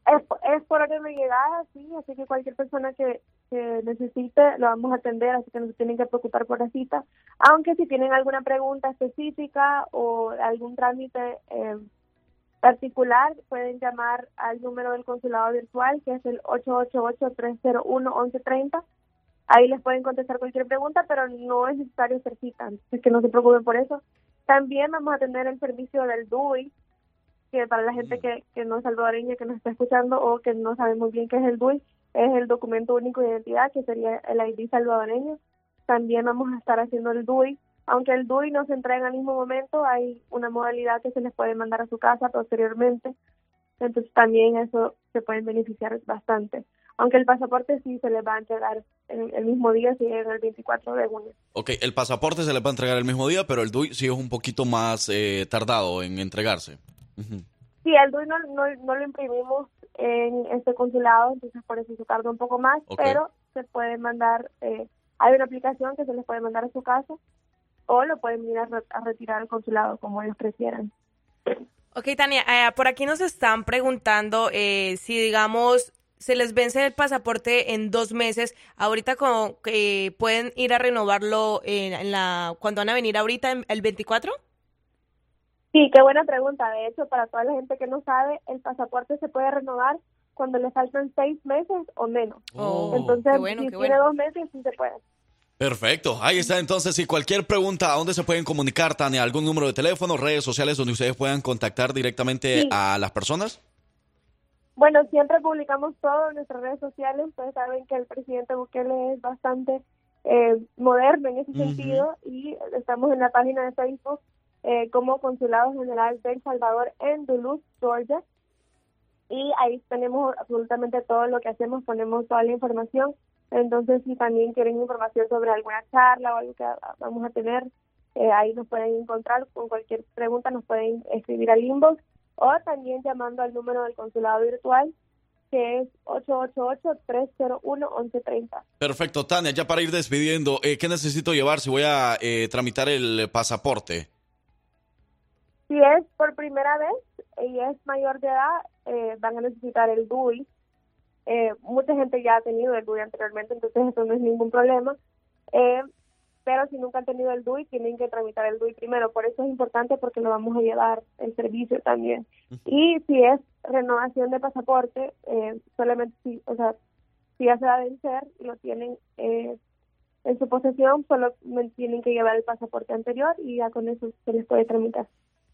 Es, es por orden de llegada, sí, así que cualquier persona que, que necesite lo vamos a atender, así que no se tienen que preocupar por la cita. Aunque si tienen alguna pregunta específica o algún trámite eh, particular, pueden llamar al número del consulado virtual, que es el 888-301-1130. Ahí les pueden contestar cualquier pregunta, pero no es necesario hacer cita, así que no se preocupen por eso. También vamos a tener el servicio del DUI, que para la gente que, que no es salvadoreña, que nos está escuchando o que no sabe muy bien qué es el DUI, es el documento único de identidad, que sería el ID salvadoreño. También vamos a estar haciendo el DUI. Aunque el DUI no se entrega al mismo momento, hay una modalidad que se les puede mandar a su casa posteriormente. Entonces también eso se pueden beneficiar bastante. Aunque el pasaporte sí se les va a entregar el, el mismo día, si es el 24 de junio. Ok, el pasaporte se le va a entregar el mismo día, pero el DUI sí es un poquito más eh, tardado en entregarse. Ujú. Sí, el DUI no, no, no lo imprimimos en este consulado, entonces por eso se tarda un poco más, pero se puede mandar, eh, hay una aplicación que se les puede mandar a su casa o lo pueden ir a, re- a retirar al consulado como ellos prefieran. Ok, Tania, eh, por aquí nos están preguntando eh, si, digamos, se les vence el pasaporte en dos meses, ahorita como que pueden ir a renovarlo en, en la cuando van a venir ahorita, en- el 24. Sí, qué buena pregunta. De hecho, para toda la gente que no sabe, el pasaporte se puede renovar cuando le faltan seis meses o menos. Oh, Entonces, bueno, si tiene bueno. dos meses, sí se puede. Perfecto, ahí está entonces. Y cualquier pregunta, ¿a dónde se pueden comunicar, Tania? ¿Algún número de teléfono, redes sociales donde ustedes puedan contactar directamente Sí. a las personas? Bueno, siempre publicamos todo en nuestras redes sociales. Ustedes saben que el presidente Bukele es bastante eh, moderno en ese sentido y estamos en la página de Facebook eh, como Consulado General de El Salvador en Duluth, Georgia. Y ahí tenemos absolutamente todo lo que hacemos, ponemos toda la información. Entonces, si también quieren información sobre alguna charla o algo que vamos a tener, eh, ahí nos pueden encontrar con cualquier pregunta, nos pueden escribir al inbox o también llamando al número del consulado virtual que es 888-301-1130. Perfecto, Tania, ya para ir despidiendo, eh, ¿qué necesito llevar si voy a eh, tramitar el pasaporte? Si es por primera vez y es mayor de edad, eh, van a necesitar el DUI. Eh, mucha gente ya ha tenido el DUI anteriormente, entonces eso no es ningún problema. Eh, pero si nunca han tenido el DUI, tienen que tramitar el DUI primero. Por eso es importante porque lo vamos a llevar el servicio también. Y si es renovación de pasaporte, eh, solamente si, o sea, si ya se va a vencer y lo tienen eh, en su posesión, solo tienen que llevar el pasaporte anterior y ya con eso se les puede tramitar.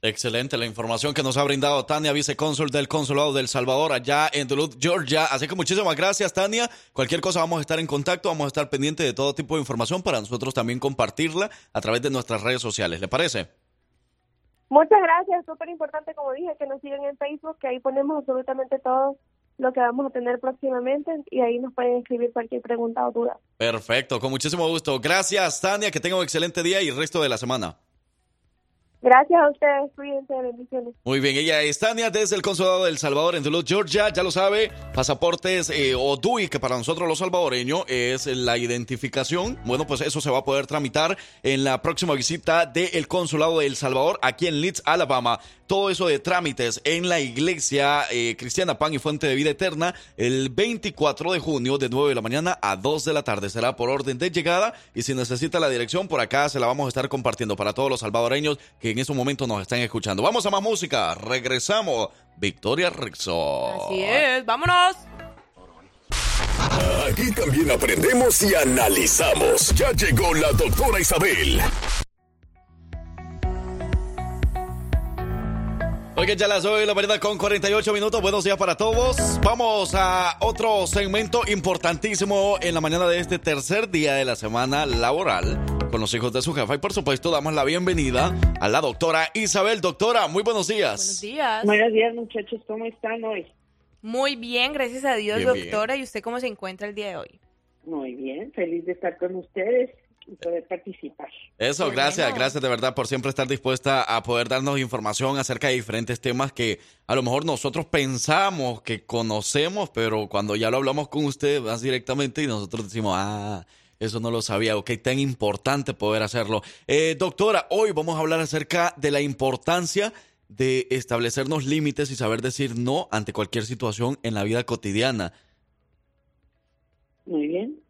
Excelente la información que nos ha brindado Tania, vicecónsul del Consulado del Salvador allá en Duluth, Georgia. Así que muchísimas gracias, Tania. Cualquier cosa vamos a estar en contacto, vamos a estar pendientes de todo tipo de información para nosotros también compartirla a través de nuestras redes sociales. ¿Le parece? Muchas gracias, súper importante, como dije, que nos sigan en Facebook, que ahí ponemos absolutamente todo lo que vamos a tener próximamente y ahí nos pueden escribir cualquier pregunta o duda. Perfecto, con muchísimo gusto. Gracias, Tania, que tenga un excelente día y el resto de la semana. Gracias a ustedes, cuídense, bendiciones. Muy bien, ella es Tania desde el Consulado del Salvador en Duluth, Georgia. Ya lo sabe, pasaportes eh, o DUI, que para nosotros los salvadoreños es la identificación. Bueno, pues eso se va a poder tramitar en la próxima visita del Consulado del Salvador aquí en Leeds, Alabama. Todo eso de trámites en la iglesia eh, cristiana Pan y Fuente de Vida Eterna el 24 de junio de 9 de la mañana a 2 de la tarde. Será por orden de llegada y si necesita la dirección por acá se la vamos a estar compartiendo para todos los salvadoreños que en estos momentos nos están escuchando. Vamos a más música. Regresamos. Victoria Rexo. Así es, vámonos. Aquí también aprendemos y analizamos. Ya llegó la doctora Isabel. Oigan, ya las doy la verdad con 48 minutos. Buenos días para todos. Vamos a otro segmento importantísimo en la mañana de este tercer día de la semana laboral con los hijos de su jefa. Y por supuesto, damos la bienvenida a la doctora Isabel. Doctora, muy buenos días. Buenos días. Buenos días, muchachos. ¿Cómo están hoy? Muy bien, gracias a Dios, Bien, bien. doctora. ¿Y usted cómo se encuentra el día de hoy? Muy bien. Feliz de estar con ustedes y poder participar. Eso, gracias, gracias de verdad por siempre estar dispuesta a poder darnos información acerca de diferentes temas que a lo mejor nosotros pensamos que conocemos, pero cuando ya lo hablamos con usted más directamente y nosotros decimos, ah, eso no lo sabía, ok, tan importante poder hacerlo. Eh, doctora, hoy vamos a hablar acerca de la importancia de establecernos límites y saber decir no ante cualquier situación en la vida cotidiana. Muy bien.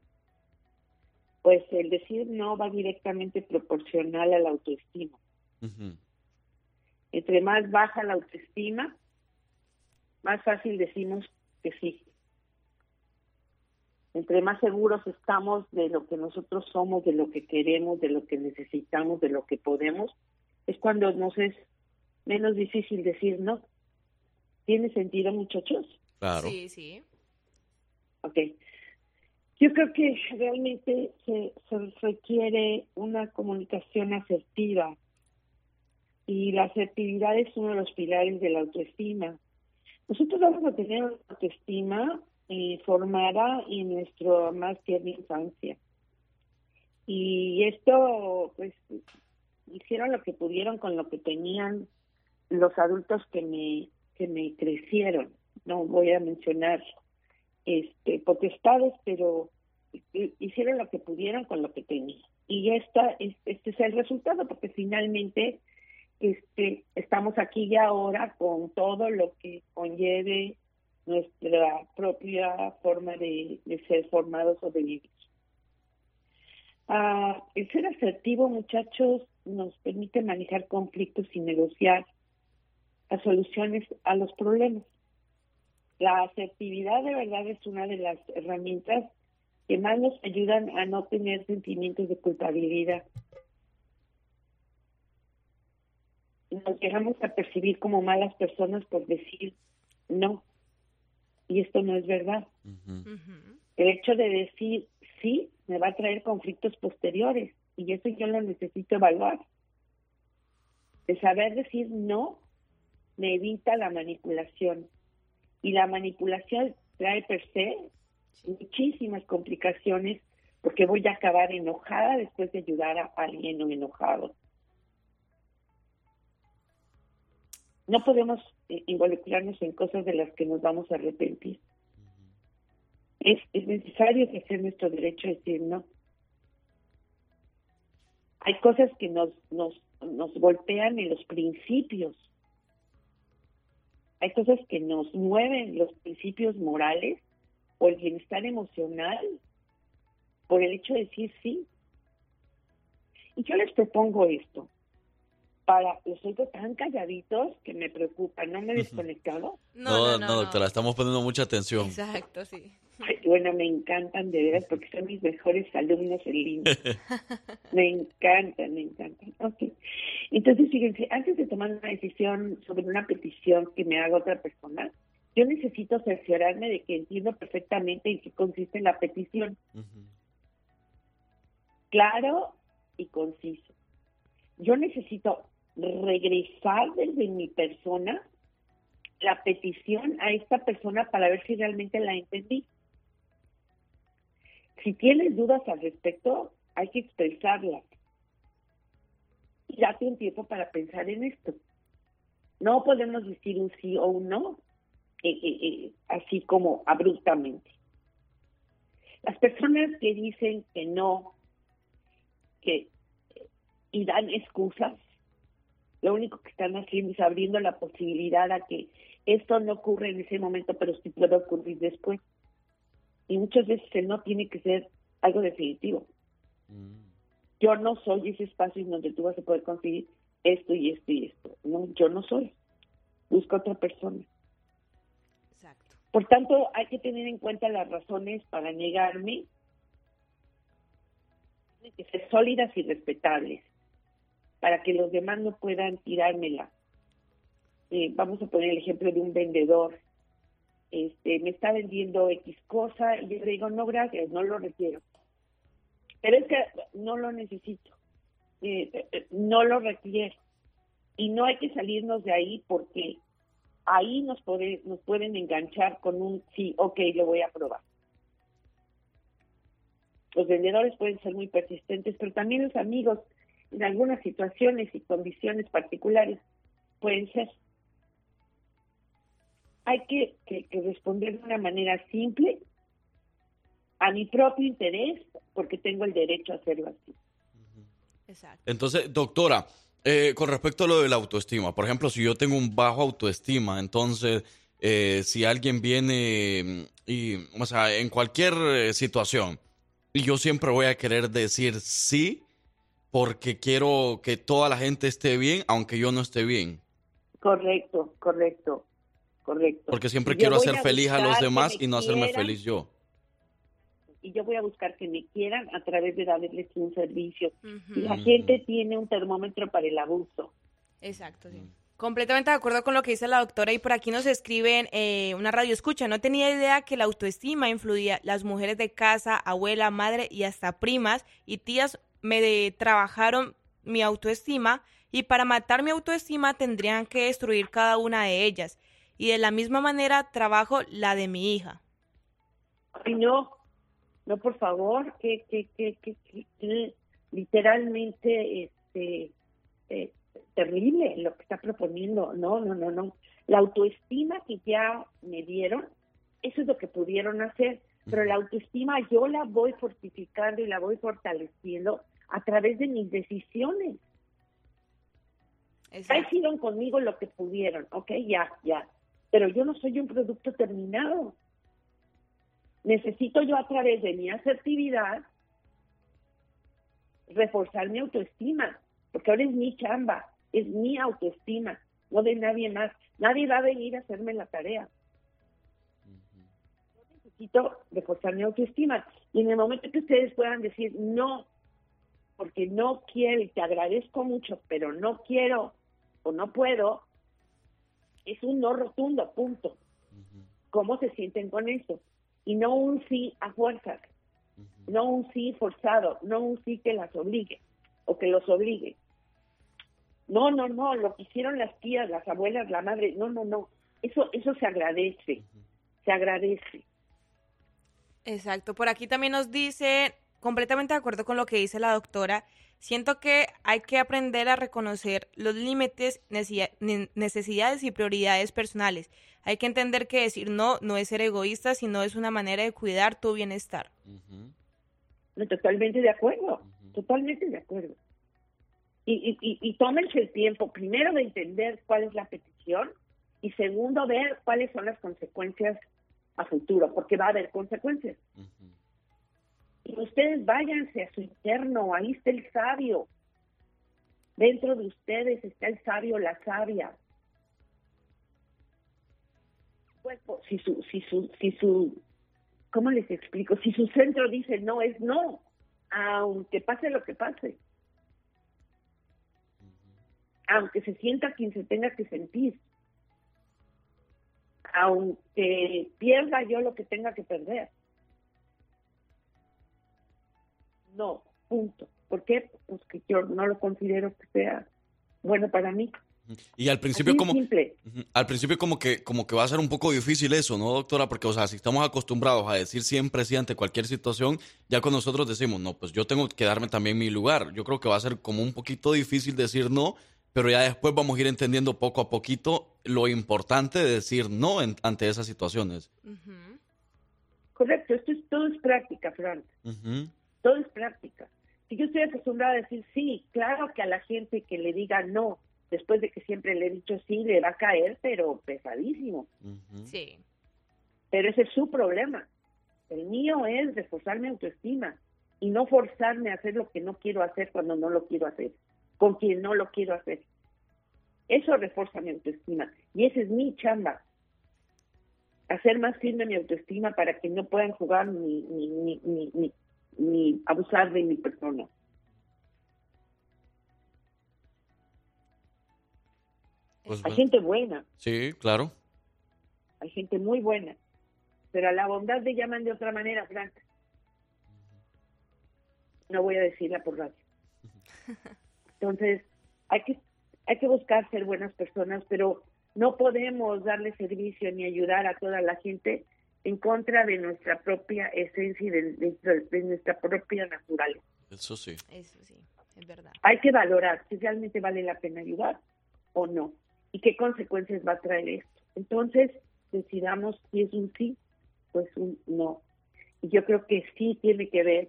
Pues el decir no va directamente proporcional a la autoestima. Entre más baja la autoestima, más fácil decimos que sí. Entre más seguros estamos de lo que nosotros somos, de lo que queremos, de lo que necesitamos, de lo que podemos, es cuando nos es menos difícil decir no. ¿Tiene sentido, muchachos? Claro. Sí, sí. Ok. Yo creo que realmente se, se requiere una comunicación asertiva y la asertividad es uno de los pilares de la autoestima. Nosotros vamos a tener una autoestima eh, formada en nuestra más tierna infancia. Y esto, pues, hicieron lo que pudieron con lo que tenían los adultos que me que me crecieron. No voy a mencionar este potestades, pero hi- hicieron lo que pudieron con lo que tenían. Y esta es, este es el resultado, porque finalmente este estamos aquí y ahora con todo lo que conlleve nuestra propia forma de, ser formados o de vivir. Ah, el ser asertivo, muchachos, nos permite manejar conflictos y negociar las soluciones a los problemas. La asertividad de verdad es una de las herramientas que más nos ayudan a no tener sentimientos de culpabilidad. Nos dejamos a percibir como malas personas por decir no. Y esto no es verdad. El hecho de decir sí me va a traer conflictos posteriores y eso yo lo necesito evaluar. De saber decir no me evita la manipulación y la manipulación trae per se muchísimas complicaciones porque voy a acabar enojada después de ayudar a alguien o enojado. No podemos eh, involucrarnos en cosas de las que nos vamos a arrepentir. Es, es necesario ejercer nuestro derecho a decir no. Hay cosas que nos, nos nos golpean en los principios. Hay cosas que nos mueven los principios morales o el bienestar emocional por el hecho de decir sí. Y yo les propongo esto. Para los oigo tan calladitos que me preocupa. ¿No me he desconectado? No, no, doctora, estamos poniendo mucha atención. Exacto, sí. Ay, bueno, me encantan de veras porque son mis mejores alumnos en línea. me encantan, me encantan. Ok. Entonces, fíjense, antes de tomar una decisión sobre una petición que me haga otra persona, yo necesito cerciorarme de que entiendo perfectamente en qué consiste la petición. Claro y conciso. Yo necesito regresar desde mi persona la petición a esta persona para ver si realmente la entendí. Si tienes dudas al respecto, hay que expresarlas. Y date un tiempo para pensar en esto. No podemos decir un sí o un no, eh, eh, eh, así como abruptamente. Las personas que dicen que no, que y dan excusas, lo único que están haciendo es abriendo la posibilidad a que esto no ocurre en ese momento, pero sí puede ocurrir después. Y muchas veces el no tiene que ser algo definitivo. Yo no soy ese espacio en donde tú vas a poder conseguir esto y esto y esto. No, yo no soy. Busca otra persona. Por tanto, hay que tener en cuenta las razones para negarme. Tienen que ser sólidas y respetables para que los demás no puedan tirármela. Eh, vamos a poner el ejemplo de un vendedor. Este, me está vendiendo X cosa y yo le digo, no, gracias, no lo requiero. Pero es que no lo necesito, eh, eh, no lo requiero. Y no hay que salirnos de ahí porque ahí nos pueden enganchar con un sí, ok, lo voy a probar. Los vendedores pueden ser muy persistentes, pero también los amigos en algunas situaciones y condiciones particulares pueden ser. Hay que, que, responder de una manera simple a mi propio interés, porque tengo el derecho a hacerlo así. Entonces, doctora, eh, con respecto a lo de la autoestima, por ejemplo, si yo tengo un bajo autoestima, entonces, eh, si alguien viene y, o sea, en cualquier eh, situación, y yo siempre voy a querer decir sí, porque quiero que toda la gente esté bien, aunque yo no esté bien. Correcto, correcto, correcto. Porque siempre quiero hacer feliz a los demás y no hacerme feliz yo. Y yo voy a buscar que me quieran a través de darles un servicio. Y la gente tiene un termómetro para el abuso. Exacto, sí. Completamente de acuerdo con lo que dice la doctora y por aquí nos escriben eh, una radio escucha. No tenía idea que la autoestima influía las mujeres de casa, abuela, madre y hasta primas y tías me trabajaron mi autoestima y para matar mi autoestima tendrían que destruir cada una de ellas. Y de la misma manera trabajo la de mi hija. Ay, no, no, por favor, que, que, que, que, literalmente este, eh, terrible lo que está proponiendo. No, no, no, no. La autoestima que ya me dieron, eso es lo que pudieron hacer, pero la autoestima yo la voy fortificando y la voy fortaleciendo a través de mis decisiones. Ya hicieron conmigo lo que pudieron, ok, ya, ya. Pero yo no soy un producto terminado. Necesito yo a través de mi asertividad reforzar mi autoestima, porque ahora es mi chamba, es mi autoestima, no de nadie más. Nadie va a venir a hacerme la tarea. Necesito reforzar mi autoestima. Y en el momento que ustedes puedan decir, no, porque no quiero y te agradezco mucho, pero no quiero o no puedo, es un no rotundo, punto. ¿Cómo se sienten con eso? Y no un sí a fuerzas, no un sí forzado, no un sí que las obligue o que los obligue. No, no, no, lo que hicieron las tías, las abuelas, la madre, no, no, no. Eso, eso se agradece, se agradece. Exacto. Por aquí también nos dice completamente de acuerdo con lo que dice la doctora. Siento que hay que aprender a reconocer los límites, necesidades y prioridades personales. Hay que entender que decir no no es ser egoísta, sino es una manera de cuidar tu bienestar. Totalmente de acuerdo, totalmente de acuerdo. Y, y, y tómense el tiempo, primero, de entender cuál es la petición y segundo, ver cuáles son las consecuencias a futuro, porque va a haber consecuencias. Y ustedes váyanse a su interno, ahí está el sabio. Dentro de ustedes está el sabio, la sabia. Cuerpo, si su, si su, si su, ¿cómo les explico? Si su centro dice no, es no, aunque pase lo que pase. Aunque se sienta quien se tenga que sentir. Aunque pierda yo lo que tenga que perder. No, punto. ¿Por qué? Pues que yo no lo considero que sea bueno para mí. Y al principio Así como simple. Al principio como que como que va a ser un poco difícil eso, ¿no, doctora? Porque o sea, si estamos acostumbrados a decir siempre sí ante cualquier situación, ya con nosotros decimos, "No, pues yo tengo que darme también mi lugar." Yo creo que va a ser como un poquito difícil decir no, pero ya después vamos a ir entendiendo poco a poquito lo importante de decir no en- ante esas situaciones. Correcto, esto es todo es práctica, Frank. Ujú. Todo es práctica. Si yo estoy acostumbrada a decir sí, claro que a la gente que le diga no, después de que siempre le he dicho sí, le va a caer, pero pesadísimo. Sí. Pero ese es su problema. El mío es reforzar mi autoestima y no forzarme a hacer lo que no quiero hacer cuando no lo quiero hacer, con quien no lo quiero hacer. Eso refuerza mi autoestima y esa es mi chamba. Hacer más firme mi autoestima para que no puedan jugar ni, ni, ni, ni, abusar de mi persona. Pues Hay gente buena, Sí, claro. hay gente muy buena, pero a la bondad le llaman de otra manera, Frank. No voy a decirla por radio. Entonces, hay que, hay que buscar ser buenas personas, pero no podemos darle servicio ni ayudar a toda la gente en contra de nuestra propia esencia y de, de- de nuestra propia naturaleza. Eso sí. Eso sí, es verdad. Hay que valorar si realmente vale la pena ayudar o no y qué consecuencias va a traer esto. Entonces, decidamos si es un sí, pues un no. Y yo creo que sí tiene que ver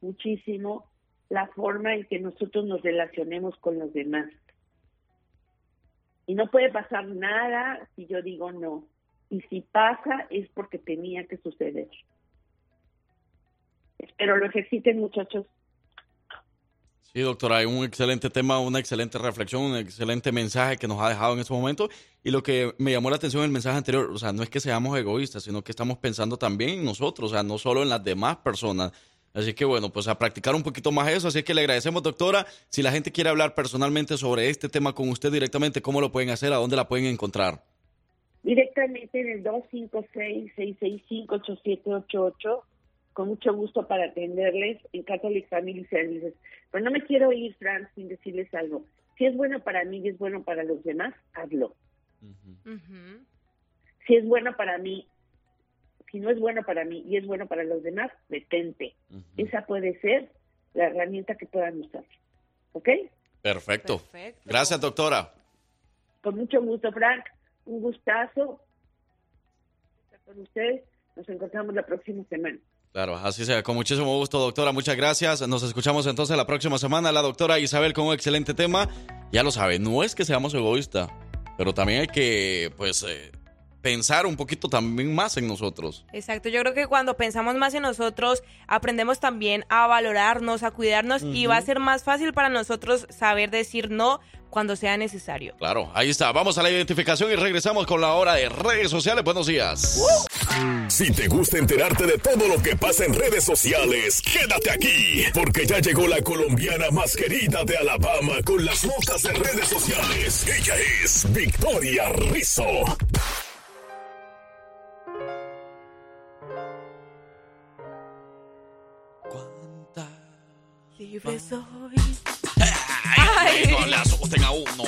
muchísimo la forma en que nosotros nos relacionemos con los demás. Y no puede pasar nada si yo digo no. Y si pasa es porque tenía que suceder. Espero lo ejerciten, muchachos. Sí, doctora, un excelente tema, una excelente reflexión, un excelente mensaje que nos ha dejado en este momento. Y lo que me llamó la atención en el mensaje anterior, o sea, no es que seamos egoístas, sino que estamos pensando también en nosotros, o sea, no solo en las demás personas. Así que bueno, pues a practicar un poquito más eso. Así que le agradecemos, doctora. Si la gente quiere hablar personalmente sobre este tema con usted directamente, ¿cómo lo pueden hacer? ¿A dónde la pueden encontrar? directamente en el 256-665-8788, con mucho gusto para atenderles en Catholic Family Services. Pero no me quiero ir, Fran, sin decirles algo. Si es bueno para mí y es bueno para los demás, hazlo. Si es bueno para mí, si no es bueno para mí y es bueno para los demás, detente. Esa puede ser la herramienta que puedan usar. ¿Ok? Perfecto. Gracias, doctora. Con mucho gusto, Frank. Un gustazo estar con ustedes. Nos encontramos la próxima semana. Claro, así sea. Con muchísimo gusto, doctora. Muchas gracias. Nos escuchamos entonces la próxima semana. La doctora Isabel con un excelente tema. Ya lo sabe, no es que seamos egoístas, pero también hay que, pues, eh, pensar un poquito también más en nosotros. Exacto, yo creo que cuando pensamos más en nosotros, aprendemos también a valorarnos, a cuidarnos y va a ser más fácil para nosotros saber decir no cuando sea necesario. Claro, ahí está. Vamos a la identificación y regresamos con la hora de redes sociales. Buenos días. Si te gusta enterarte de todo lo que pasa en redes sociales, quédate aquí, porque ya llegó la colombiana más querida de Alabama con las notas de redes sociales. Ella es Victoria Rizzo. Libre soy. Ay, no le asusten a uno.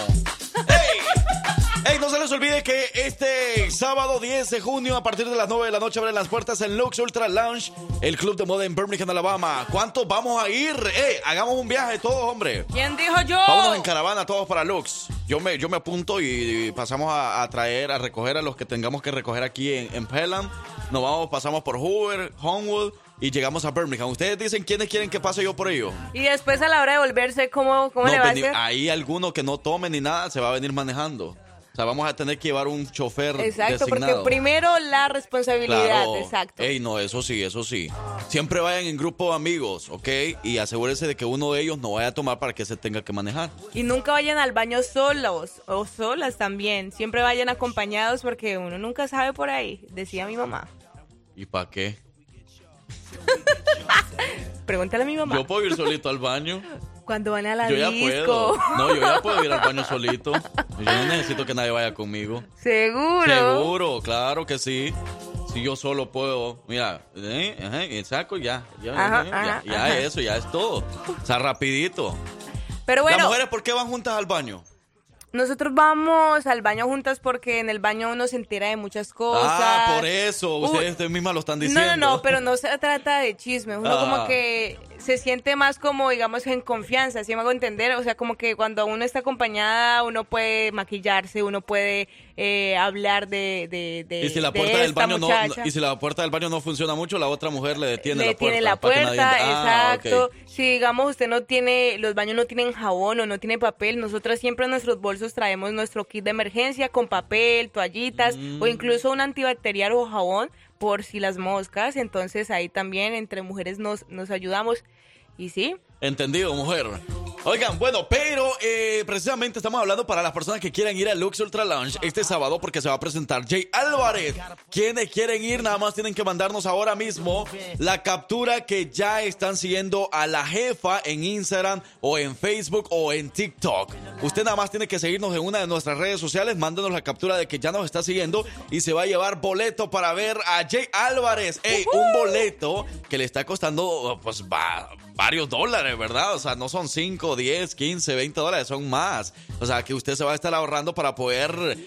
¡Ey! ¡Ey! No se les olvide que este sábado 10 de junio, a partir de las 9 de la noche, abren las puertas en Lux Ultra Lounge, el club de moda en Birmingham, Alabama. ¿Cuántos vamos a ir? ¡Ey! Hagamos un viaje todos, hombre. ¿Quién dijo yo? Vámonos en caravana todos para Lux. Yo me, yo me apunto y pasamos a, a traer, a recoger a los que tengamos que recoger aquí en, en Pelham. Nos vamos, pasamos por Hoover, Homewood, y llegamos a Birmingham. Ustedes dicen quiénes quieren que pase yo por ellos. Y después a la hora de volverse, ¿cómo, cómo No, le va a hacer? ahí alguno que no tome ni nada se va a venir manejando. O sea, vamos a tener que llevar un chofer Exacto, porque primero la responsabilidad, Claro. exacto. Ey, no, eso sí, eso sí. Siempre vayan en grupo de amigos, ¿ok? Y asegúrense de que uno de ellos no vaya a tomar para que se tenga que manejar. Y nunca vayan al baño solos o solas también. Siempre vayan acompañados porque uno nunca sabe por ahí, decía mi mamá. ¿Y para qué? Pregúntale a mi mamá. Yo puedo ir solito al baño. Cuando van a la Yo ya puedo. No, yo ya puedo ir al baño solito. Yo no necesito que nadie vaya conmigo. Seguro. Seguro, claro que sí. Si yo solo puedo, mira, eh, y saco ya, ya, Ajá, ya, ajá, ya ajá. eso, ya es todo. O sea, rapidito. Pero ¿Las bueno, mujeres por qué van juntas al baño? Nosotros vamos al baño juntas porque en el baño uno se entera de muchas cosas. Ah, por eso, ustedes ustedes mismas lo están No, diciendo. no, no, pero no se trata de chisme. Uno Ah. como que se siente más como, digamos, en confianza, ¿sí me hago entender? O sea, como que cuando uno está acompañada, uno puede maquillarse, uno puede eh, hablar de, de, de Y si la de puerta del baño no, y si la puerta del baño no funciona mucho, la otra mujer le detiene le la puerta. la puerta, nadie. Ah, exacto. Si digamos usted no tiene, los baños no tienen jabón o no tiene papel, nosotros siempre en nuestros bolsos traemos nuestro kit de emergencia con papel, toallitas Mm. o incluso un antibacterial o jabón por si las moscas. Entonces ahí también entre mujeres nos, nos ayudamos. Y sí, Entendido, mujer. Oigan, bueno, pero eh, precisamente estamos hablando para las personas que quieran ir al Lux Ultra Lounge este sábado porque se va a presentar Jay Álvarez. Quienes quieren ir, nada más tienen que mandarnos ahora mismo la captura que ya están siguiendo a la jefa en Instagram o en Facebook o en TikTok. Usted nada más tiene que seguirnos en una de nuestras redes sociales, mándenos la captura de que ya nos está siguiendo y se va a llevar boleto para ver a Jay Álvarez. Ey, un boleto que le está costando pues va, varios dólares, ¿verdad? O sea, no son 5, 10, 15, 20 dólares, son más. O sea, que usted se va a estar ahorrando para poder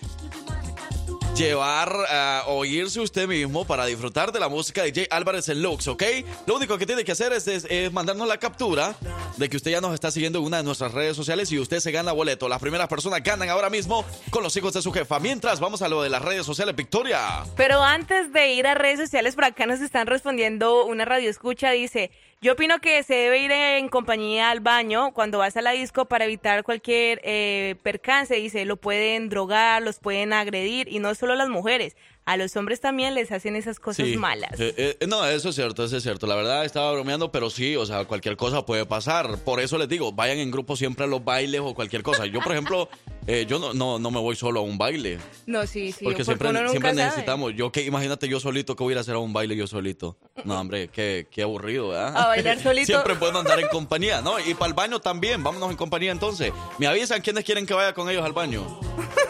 llevar a oírse usted mismo para disfrutar de la música de Jay Álvarez en Lux, ¿ok? Lo único que tiene que hacer es mandarnos la captura de que usted ya nos está siguiendo en una de nuestras redes sociales y usted se gana boleto. Las primeras personas ganan ahora mismo con los hijos de su jefa. Mientras, vamos a lo de las redes sociales, Victoria. Pero antes de ir a redes sociales, por acá nos están respondiendo una radio escucha, dice, yo opino que se debe ir en compañía al baño cuando vas a la disco para evitar cualquier eh, percance, dice, lo pueden drogar, los pueden agredir y no solo las mujeres, a los hombres también les hacen esas cosas Sí. malas. Eh, eh, no, eso es cierto, eso es cierto. La verdad estaba bromeando, pero sí, o sea, cualquier cosa puede pasar. Por eso les digo, vayan en grupo siempre a los bailes o cualquier cosa. Yo, por ejemplo, eh, yo no, no, no me voy solo a un baile. No, sí, sí, porque siempre, uno nunca siempre sabe. necesitamos. Yo que imagínate yo solito que voy a ir a hacer a un baile yo solito. No, hombre, qué, qué aburrido, ¿verdad? A bailar solito. Siempre puedo andar en compañía, ¿no? Y para el baño también, vámonos en compañía entonces. Me avisan quiénes quieren que vaya con ellos al baño.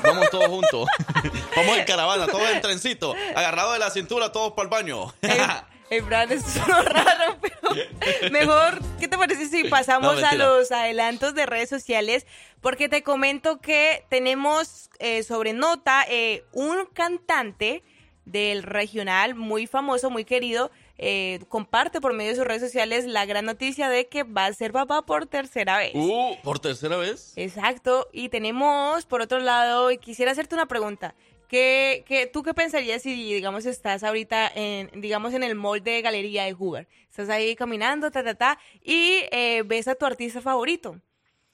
Vamos todos juntos. Vamos en caravana, todos en agarrados de la cintura, todos para el baño. El Fran es solo raro, pero mejor, ¿qué te parece si pasamos No, a los adelantos de redes sociales? Porque te comento que tenemos eh, sobre nota eh, un cantante del regional muy famoso, muy querido, eh, comparte por medio de sus redes sociales la gran noticia de que va a ser papá por tercera vez. Uh, ¿por tercera vez? Exacto. Y tenemos, por otro lado, y quisiera hacerte una pregunta. ¿Qué, qué, ¿Tú qué pensarías si, digamos, estás ahorita en, digamos, en el mall de galería de Hoover? Estás ahí caminando, ta, ta, ta, y eh, ves a tu artista favorito.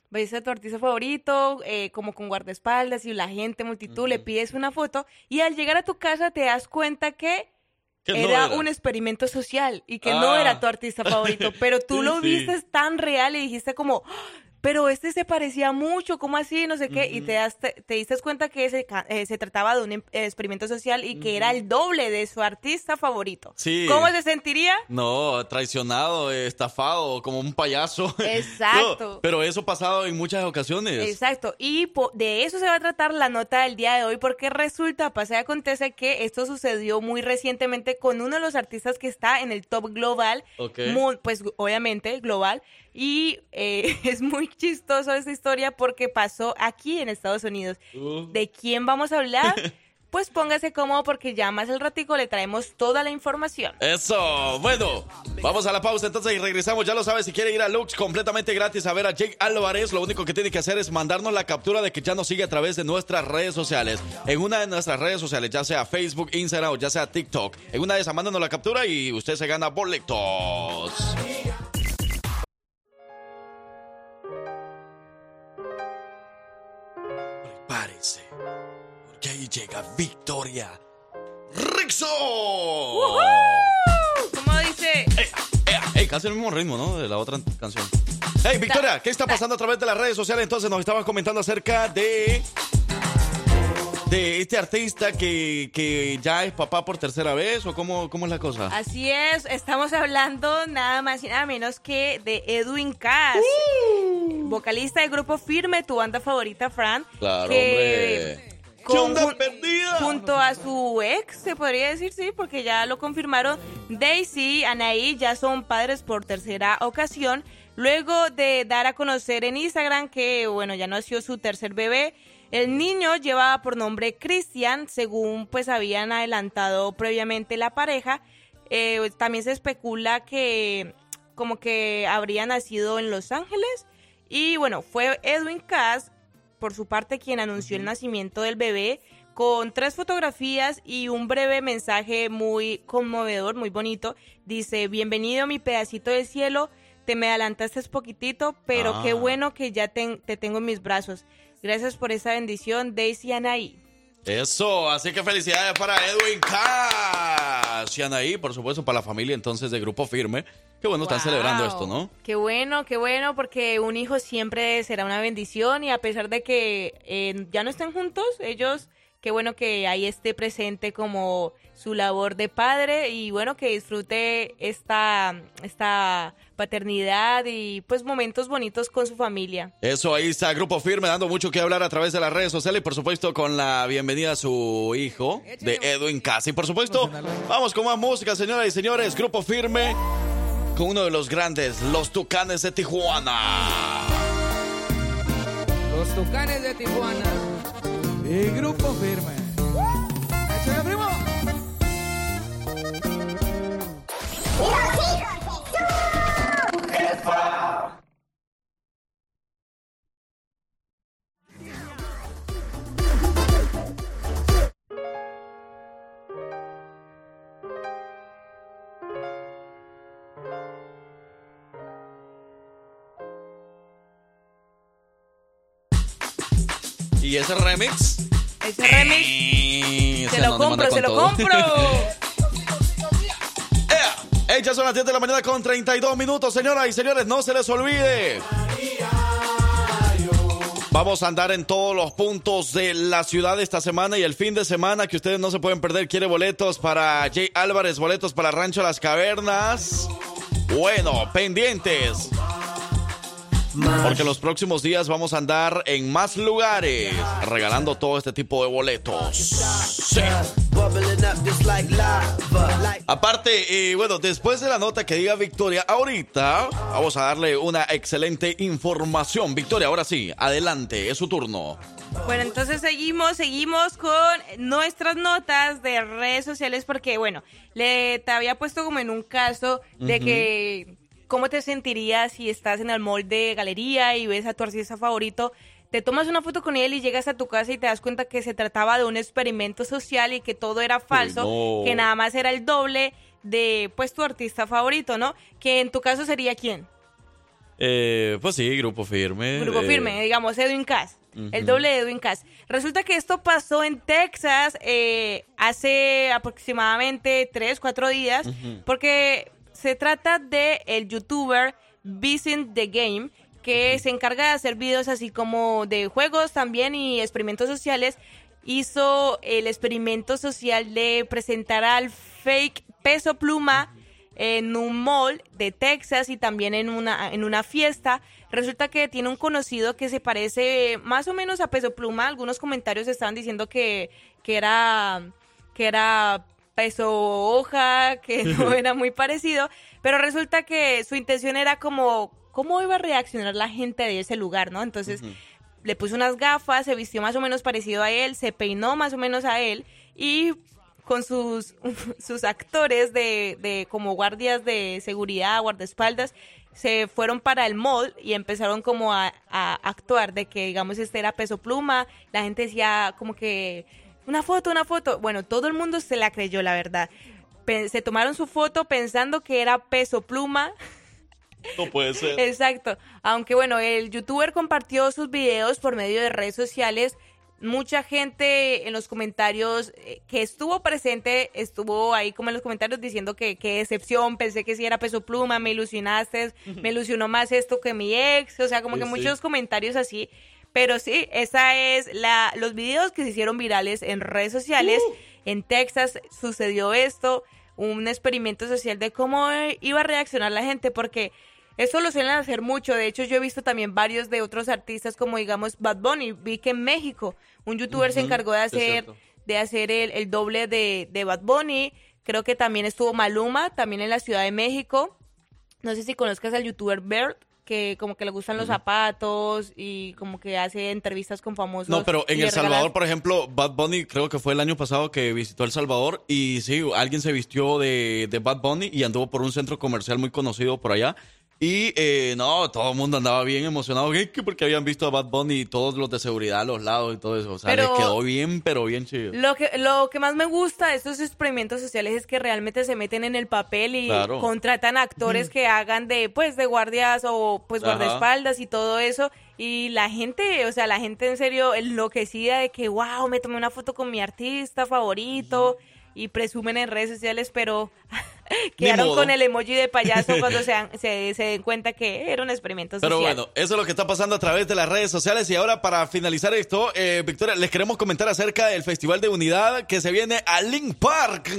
Ves a tu artista favorito, eh, como con guardaespaldas y la gente, multitud, le pides una foto, y al llegar a tu casa te das cuenta que Que no era, un experimento social y que no Ah. era tu artista favorito, pero tú Sí, lo sí. viste tan real y dijiste como, "Ah, pero este se parecía mucho, ¿cómo así? No sé qué, y te, das, te, te diste cuenta que ese ca- eh, se trataba de un em- experimento social y que era el doble de su artista favorito. Sí. ¿Cómo se sentiría? No, traicionado, estafado, como un payaso. Exacto. No, pero eso ha pasado en muchas ocasiones. Exacto, y po- de eso se va a tratar la nota del día de hoy, porque resulta, pasa y acontece que esto sucedió muy recientemente con uno de los artistas que está en el top global, Ok. muy- pues obviamente global, y eh, es muy chistoso esta historia porque pasó aquí en Estados Unidos. Uh. ¿De quién vamos a hablar? pues póngase cómodo porque ya más el ratico le traemos toda la información. Eso, bueno, vamos a la pausa entonces y regresamos. Ya lo sabes, si quiere ir a Lux completamente gratis a ver a Jake Álvarez, lo único que tiene que hacer es mandarnos la captura de que ya nos sigue a través de nuestras redes sociales. En una de nuestras redes sociales, ya sea Facebook, Instagram o ya sea TikTok. En una de esas, mándanos la captura y usted se gana boletos. Porque ahí llega Victoria Rixo. ¿Cómo dice? Hey, casi el mismo ritmo, ¿no? De la otra canción. Hey, Victoria, ¿qué está pasando a través de las redes sociales? Entonces nos estabas comentando acerca de de este artista que, que ya es papá por tercera vez o cómo, cómo es la cosa. Así es, estamos hablando nada más y nada menos que de Edwin Cass, vocalista del grupo Firme, tu banda favorita, Fran. Claro, que hombre. Con- ¿Qué onda jun- perdida? Junto a su ex, se podría decir, sí, porque ya lo confirmaron. Daisy y Anaí ya son padres por tercera ocasión. Luego de dar a conocer en Instagram que, bueno, ya nació su tercer bebé. El niño llevaba por nombre Christian, según pues habían adelantado previamente la pareja. Eh, también se especula que como que habría nacido en Los Ángeles. Y bueno, fue Edwin Cass, por su parte, quien anunció el nacimiento del bebé con tres fotografías y un breve mensaje muy conmovedor, muy bonito. Dice, bienvenido mi pedacito de cielo, te me adelantaste poquitito, pero Ah. qué bueno que ya ten- te tengo en mis brazos. Gracias por esa bendición, Daisy Anaí. Eso, así que felicidades para Edwin y Anaí, por supuesto, para la familia entonces de Grupo Firme. Qué bueno, están Wow. celebrando esto, ¿no? Qué bueno, qué bueno, porque un hijo siempre será una bendición y a pesar de que eh, ya no estén juntos, ellos, qué bueno que ahí esté presente como su labor de padre y bueno, que disfrute esta, esta paternidad y pues momentos bonitos con su familia. Eso, ahí está Grupo Firme dando mucho que hablar a través de las redes sociales y por supuesto con la bienvenida a su hijo de Edwin Cass. Y por supuesto, vamos con más música, señoras y señores. Grupo Firme con uno de los grandes, los Tucanes de Tijuana. Los Tucanes de Tijuana. Y Grupo Firme. ¡Échale, primo! Y ese remix. Ese remix, eh, se lo compro, se lo todo. compro. Hey, ya son las 10 de la mañana con 32 minutos, señoras y señores, no se les olvide. Vamos a andar en todos los puntos de la ciudad esta semana y el fin de semana que ustedes no se pueden perder. Quiere boletos para Jay Álvarez, boletos para Rancho Las Cavernas. Bueno, pendientes. Porque los próximos días vamos a andar en más lugares regalando todo este tipo de boletos. Sí. Aparte, eh, bueno, después de la nota que diga Victoria, ahorita vamos a darle una excelente información. Victoria, ahora sí, adelante, es su turno. Bueno, entonces seguimos, seguimos con nuestras notas de redes sociales porque, bueno, le te había puesto como en un caso de que cómo te sentirías si estás en el mall de galería y ves a tu artista favorito, te tomas una foto con él y llegas a tu casa y te das cuenta que se trataba de un experimento social y que todo era falso, no. que nada más era el doble de pues tu artista favorito, ¿no? Que en tu caso sería quién? Eh, pues sí, grupo firme. Grupo eh, firme, digamos, Edwin Cass. El doble de Edwin Cass. Resulta que esto pasó en Texas eh, hace aproximadamente 3, 4 días, porque se trata de el youtuber Vincent The Game, que se encarga de hacer videos así como de juegos también y experimentos sociales. Hizo el experimento social de presentar al fake peso pluma en un mall de Texas y también en una, en una fiesta. Resulta que tiene un conocido que se parece más o menos a Peso Pluma. Algunos comentarios estaban diciendo que, que era que era peso hoja, que no era muy parecido, pero resulta que su intención era como cómo iba a reaccionar la gente de ese lugar, ¿no? Entonces le puso unas gafas, se vistió más o menos parecido a él, se peinó más o menos a él y con sus, sus actores de, de como guardias de seguridad, guardaespaldas, se fueron para el mall y empezaron como a, a actuar de que, digamos, este era peso pluma. La gente decía como que una foto, una foto. Bueno, todo el mundo se la creyó, la verdad. Se tomaron su foto pensando que era peso pluma. No puede ser. Exacto. Aunque bueno, el youtuber compartió sus videos por medio de redes sociales. Mucha gente en los comentarios eh, que estuvo presente, estuvo ahí como en los comentarios diciendo que qué decepción, pensé que sí era peso pluma, me ilusionaste, me ilusionó más esto que mi ex, o sea, como Sí, que sí. muchos comentarios así. Pero sí, esa es la los videos que se hicieron virales en redes sociales. En Texas sucedió esto, un experimento social de cómo iba a reaccionar la gente, porque eso lo suelen hacer mucho. De hecho, yo he visto también varios de otros artistas, como digamos Bad Bunny. Vi que en México un youtuber se encargó de hacer, de hacer el, el doble de, de Bad Bunny. Creo que también estuvo Maluma, también en la Ciudad de México. No sé si conozcas al youtuber Bert, que como que le gustan los zapatos y como que hace entrevistas con famosos. No, pero en El Salvador, por ejemplo, Bad Bunny creo que fue el año pasado que visitó El Salvador y sí, alguien se vistió de, de Bad Bunny y anduvo por un centro comercial muy conocido por allá. Y eh, no, todo el mundo andaba bien emocionado porque habían visto a Bad Bunny y todos los de seguridad a los lados y todo eso. O sea, Pero- les quedó bien, pero bien chido. Lo que, lo que más me gusta de estos experimentos sociales es que realmente se meten en el papel y Claro. contratan actores que hagan de, pues, de guardias o, pues, Ajá. guardaespaldas y todo eso. Y la gente, o sea, la gente en serio enloquecida de que, wow, me tomé una foto con mi artista favorito. Y presumen en redes sociales, pero quedaron con el emoji de payaso cuando se, se, se den cuenta que era un experimento social. Pero bueno, eso es lo que está pasando a través de las redes sociales. Y ahora, para finalizar esto, eh, Victoria, les queremos comentar acerca del Festival de Unidad que se viene a Link Park.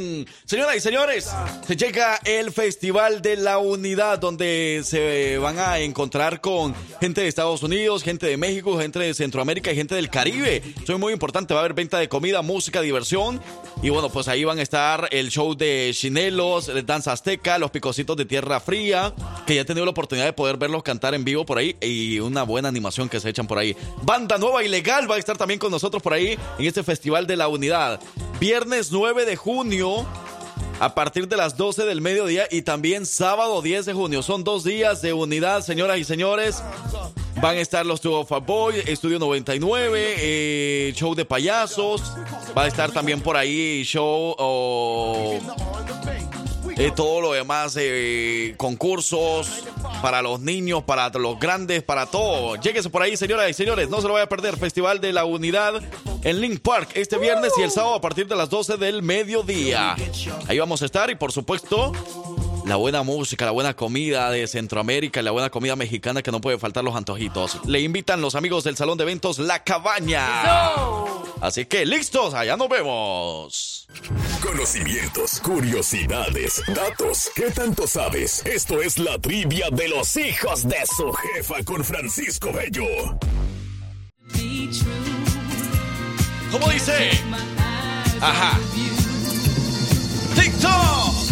Señoras y señores, se llega el Festival de la Unidad, donde se van a encontrar con gente de Estados Unidos, gente de México, gente de Centroamérica y gente del Caribe. Eso es muy importante. Va a haber venta de comida, música, diversión. Y bueno, pues ahí van a estar el show de Chinelos, Danza Azteca, los picocitos de Tierra Fría, que ya he tenido la oportunidad de poder verlos cantar en vivo por ahí y una buena animación que se echan por ahí. Banda Nueva Ilegal va a estar también con nosotros por ahí en este Festival de la Unidad. Viernes 9 de junio. A partir de las 12 del mediodía y también sábado 10 de junio. Son dos días de unidad, señoras y señores. Van a estar los Two of Boy, Estudio 99, eh, show de payasos. Va a estar también por ahí show o eh, todo lo demás, eh, concursos para los niños, para los grandes, para todo. Lléguese por ahí, señoras y señores, no se lo vaya a perder. Festival de la Unidad en Link Park este viernes y el sábado a partir de las 12 del mediodía. Ahí vamos a estar y por supuesto la buena música, la buena comida de Centroamérica y la buena comida mexicana que no puede faltar los antojitos. Le invitan los amigos del Salón de Eventos La Cabaña. Así que listos, allá nos vemos. Conocimientos, curiosidades, datos. ¿Qué tanto sabes? Esto es la trivia de los hijos de su jefa con Francisco Bello. ¿Cómo dice? Ajá. TikTok.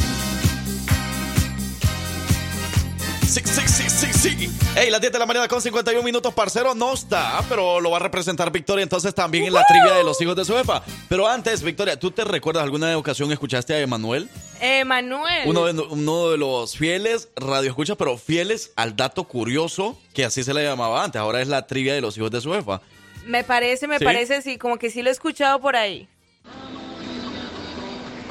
Sí, sí, sí, sí, sí. Ey, las 10 de la mañana con 51 minutos, parcero, no está, pero lo va a representar Victoria entonces también en la trivia de los hijos de su jefa. Pero antes, Victoria, ¿tú te recuerdas alguna ocasión escuchaste a Emanuel? Emanuel. Uno de, uno de los fieles radio escucha, pero fieles al dato curioso, que así se le llamaba antes. Ahora es la trivia de los hijos de su jefa. Me parece, me ¿Sí? parece, sí, como que sí lo he escuchado por ahí.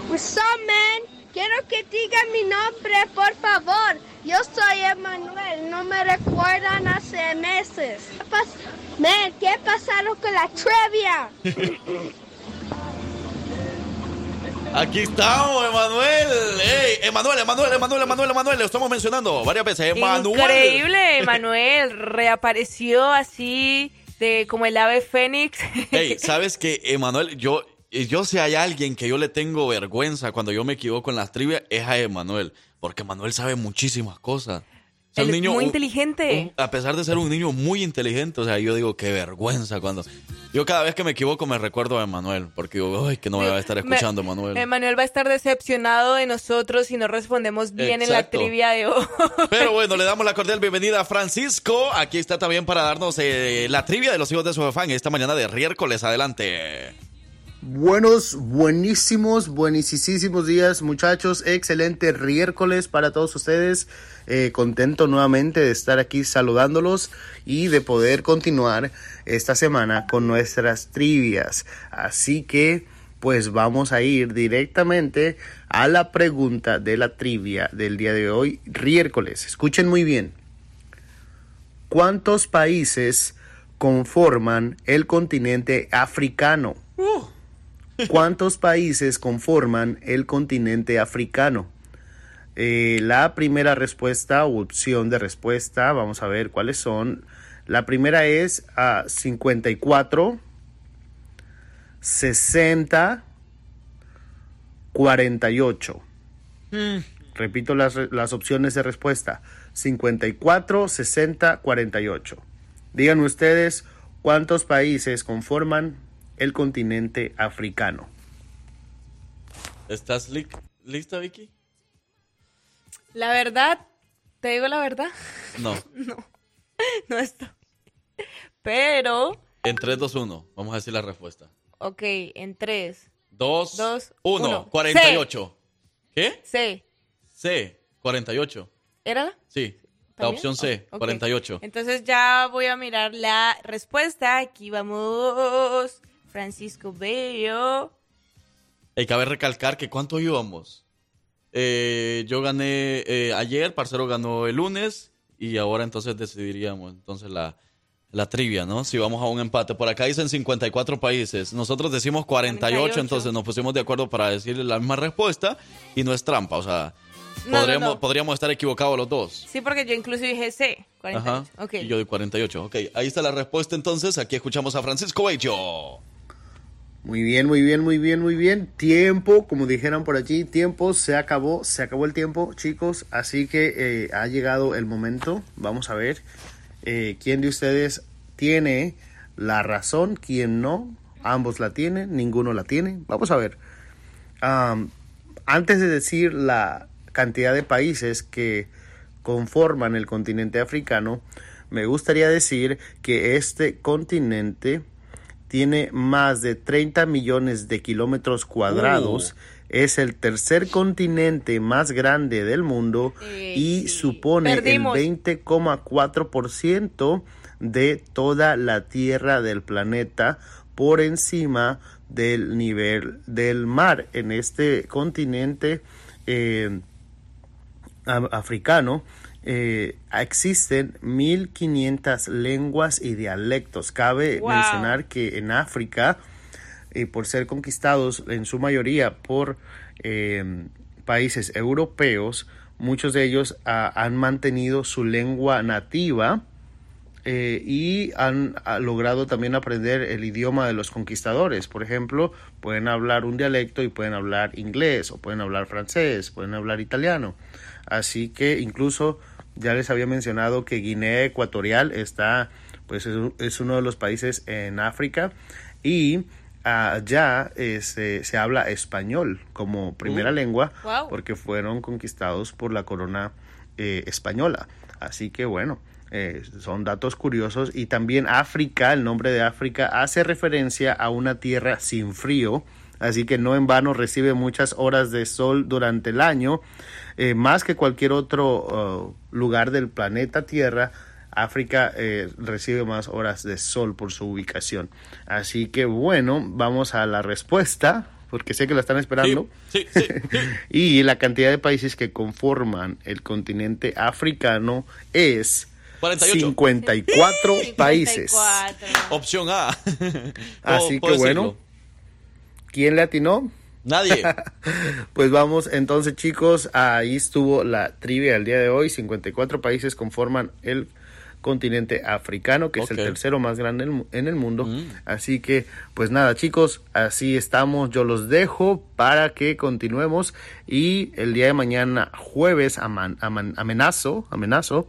What's up, man? Quiero que digan mi nombre, por favor. Yo soy Emanuel, no me recuerdan hace meses. ¿Qué pas- Man, ¿qué pasaron con la trivia? Aquí estamos, Emanuel. Ey, Emanuel, Emanuel, Emanuel, Emanuel, Emanuel. Lo estamos mencionando varias veces. Emanuel. Increíble, Emanuel. Reapareció así de como el ave fénix. Ey, ¿sabes qué, Emanuel? Yo, yo si hay alguien que yo le tengo vergüenza cuando yo me equivoco en las trivias, es a Emanuel. Porque Emanuel sabe muchísimas cosas. O sea, Él un niño, muy un- inteligente. a pesar de ser un niño muy inteligente, o sea, yo digo, qué vergüenza cuando... Yo cada vez que me equivoco me recuerdo a Emanuel, porque digo, ay, que no me va a estar escuchando, Emanuel. Emanuel va a estar decepcionado de nosotros si no respondemos bien en la Exacto. trivia de hoy. Pero bueno, le damos la cordial bienvenida a Francisco. Aquí está también para darnos eh, la trivia de los hijos de su fan esta mañana de miércoles. Adelante. Buenos, buenísimos, buenísimos días, muchachos. Excelente miércoles para todos ustedes. Eh, contento nuevamente de estar aquí saludándolos y de poder continuar esta semana con nuestras trivias. Así que, pues vamos a ir directamente a la pregunta de la trivia del día de hoy, miércoles. Escuchen muy bien. ¿Cuántos países conforman el continente africano? ¿Cuántos países conforman el continente africano? Eh, la primera respuesta o opción de respuesta, vamos a ver cuáles son. La primera es a 54, 60, 48. Repito las, las opciones de respuesta. 54, 60, 48. Digan ustedes cuántos países conforman el continente africano. ¿Estás li- lista, Vicky? La verdad, te digo la verdad, No. no, no estoy. Pero, En 3, 2, 1. Vamos a decir la respuesta. ok, en tres, 2, Dos, 1. uno. 48. ¿Qué? C, C. 48. ¿era la? Sí. La ¿También? opción C. Ok. 48. Entonces ya voy a mirar la respuesta. Aquí vamos. Francisco Bello. Hay cabe recalcar que cuánto íbamos. Eh, yo gané eh, ayer, Parcero ganó el lunes y ahora entonces decidiríamos entonces la, la trivia, ¿no? Si vamos a un empate. Por acá dicen 54 países. Nosotros decimos 48, 48. entonces nos pusimos de acuerdo para decirle la misma respuesta y no es trampa. O sea, No, podríamos, no. podríamos estar equivocados los dos. Sí, porque yo incluso dije C. 48. Ajá. Y yo de 48. Ok, ahí está la respuesta entonces. Aquí escuchamos a Francisco Bello. Muy bien, muy bien, muy bien, muy bien. Tiempo, como dijeron por allí, tiempo se acabó, se acabó el tiempo, chicos. Así que eh, ha llegado el momento. Vamos a ver eh, quién de ustedes tiene la razón, quién no. Ambos la tienen, ninguno la tiene. Vamos a ver. Antes de decir la cantidad de países que conforman el continente africano, me gustaría decir que este continente tiene más de 30 millones de kilómetros cuadrados. Es el tercer continente más grande del mundo y supone Perdimos. el 20,4% de toda la tierra del planeta por encima del nivel del mar. En este continente eh, africano eh, existen 1500 lenguas y dialectos. Cabe Wow. mencionar que en África, eh, por ser conquistados en su mayoría por eh, países europeos, muchos de ellos ah, han mantenido su lengua nativa eh, y han ah, logrado también aprender el idioma de los conquistadores. Por ejemplo, pueden hablar un dialecto y pueden hablar inglés, o pueden hablar francés, pueden hablar italiano. Así que incluso ya les había mencionado que Guinea Ecuatorial está, pues es, un- es uno de los países en África y allá eh, se, se habla español como primera Uh. lengua Wow. porque fueron conquistados por la corona eh, española. Así que bueno, eh, son datos curiosos. Y también África, el nombre de África, hace referencia a una tierra sin frío. Así que no en vano recibe muchas horas de sol durante el año, eh, más que cualquier otro uh, lugar del planeta Tierra. África eh, recibe más horas de sol por su ubicación. Así que bueno, vamos a la respuesta, porque sé que la están esperando. y la cantidad de países que conforman el continente africano es 48. 54 países. Opción A. Así que bueno. ¿quién le atinó? Nadie. pues vamos, entonces chicos, ahí estuvo la trivia del día de hoy. 54 países conforman el continente africano, que es el tercero más grande en el mundo. Así que, pues nada chicos, así estamos. Yo los dejo para que continuemos y el día de mañana, jueves, aman- aman- amenazo, amenazo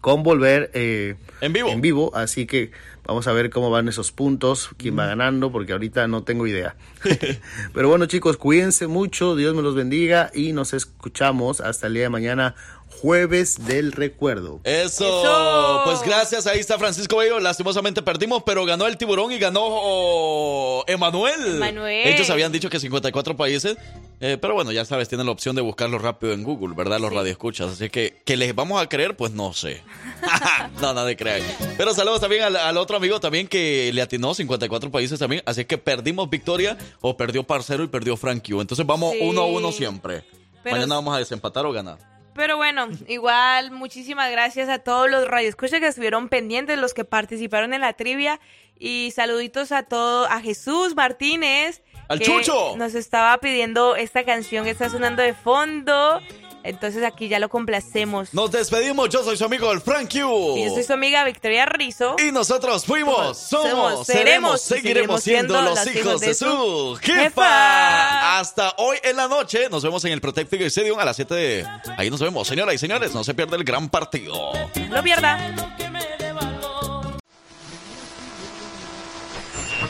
con volver eh, en vivo. En vivo, así que vamos a ver cómo van esos puntos, quién va ganando, porque ahorita no tengo idea. Pero bueno, chicos, cuídense mucho, Dios me los bendiga y nos escuchamos hasta el día de mañana Jueves del Recuerdo. Eso. Pues gracias, ahí está Francisco Bello. Lastimosamente perdimos, pero ganó el tiburón y ganó oh, Emanuel. Emanuel. Ellos habían dicho que 54 países, eh, pero bueno, ya sabes, tienen la opción de buscarlo rápido en Google, ¿verdad? Los radioescuchas. Así que, ¿que les vamos a creer? Pues no sé. no, nada de creer. Pero saludos también al, al, otro amigo también que le atinó 54 países también. Así que perdimos victoria o perdió Parcero y perdió Frank Q. Entonces vamos Sí. uno a uno siempre. Pero- Mañana vamos a desempatar o ganar. Pero bueno, igual muchísimas gracias a todos los radioescuchas que estuvieron pendientes, los que participaron en la trivia y saluditos a todo a Jesús Martínez ¡Al que Chucho! Nos estaba pidiendo esta canción que está sonando de fondo. Entonces aquí ya lo complacemos. Nos despedimos. Yo soy su amigo el Frank Q. Y yo soy su amiga Victoria Rizzo. Y nosotros fuimos, somos, Somos, seremos, seguiremos siendo los hijos de su jefa. jefa. Hasta hoy en la noche nos vemos en el Protect Figure Stadium a las 7 de... Ahí nos vemos, señoras y señores. No se pierda el gran partido. No lo pierda.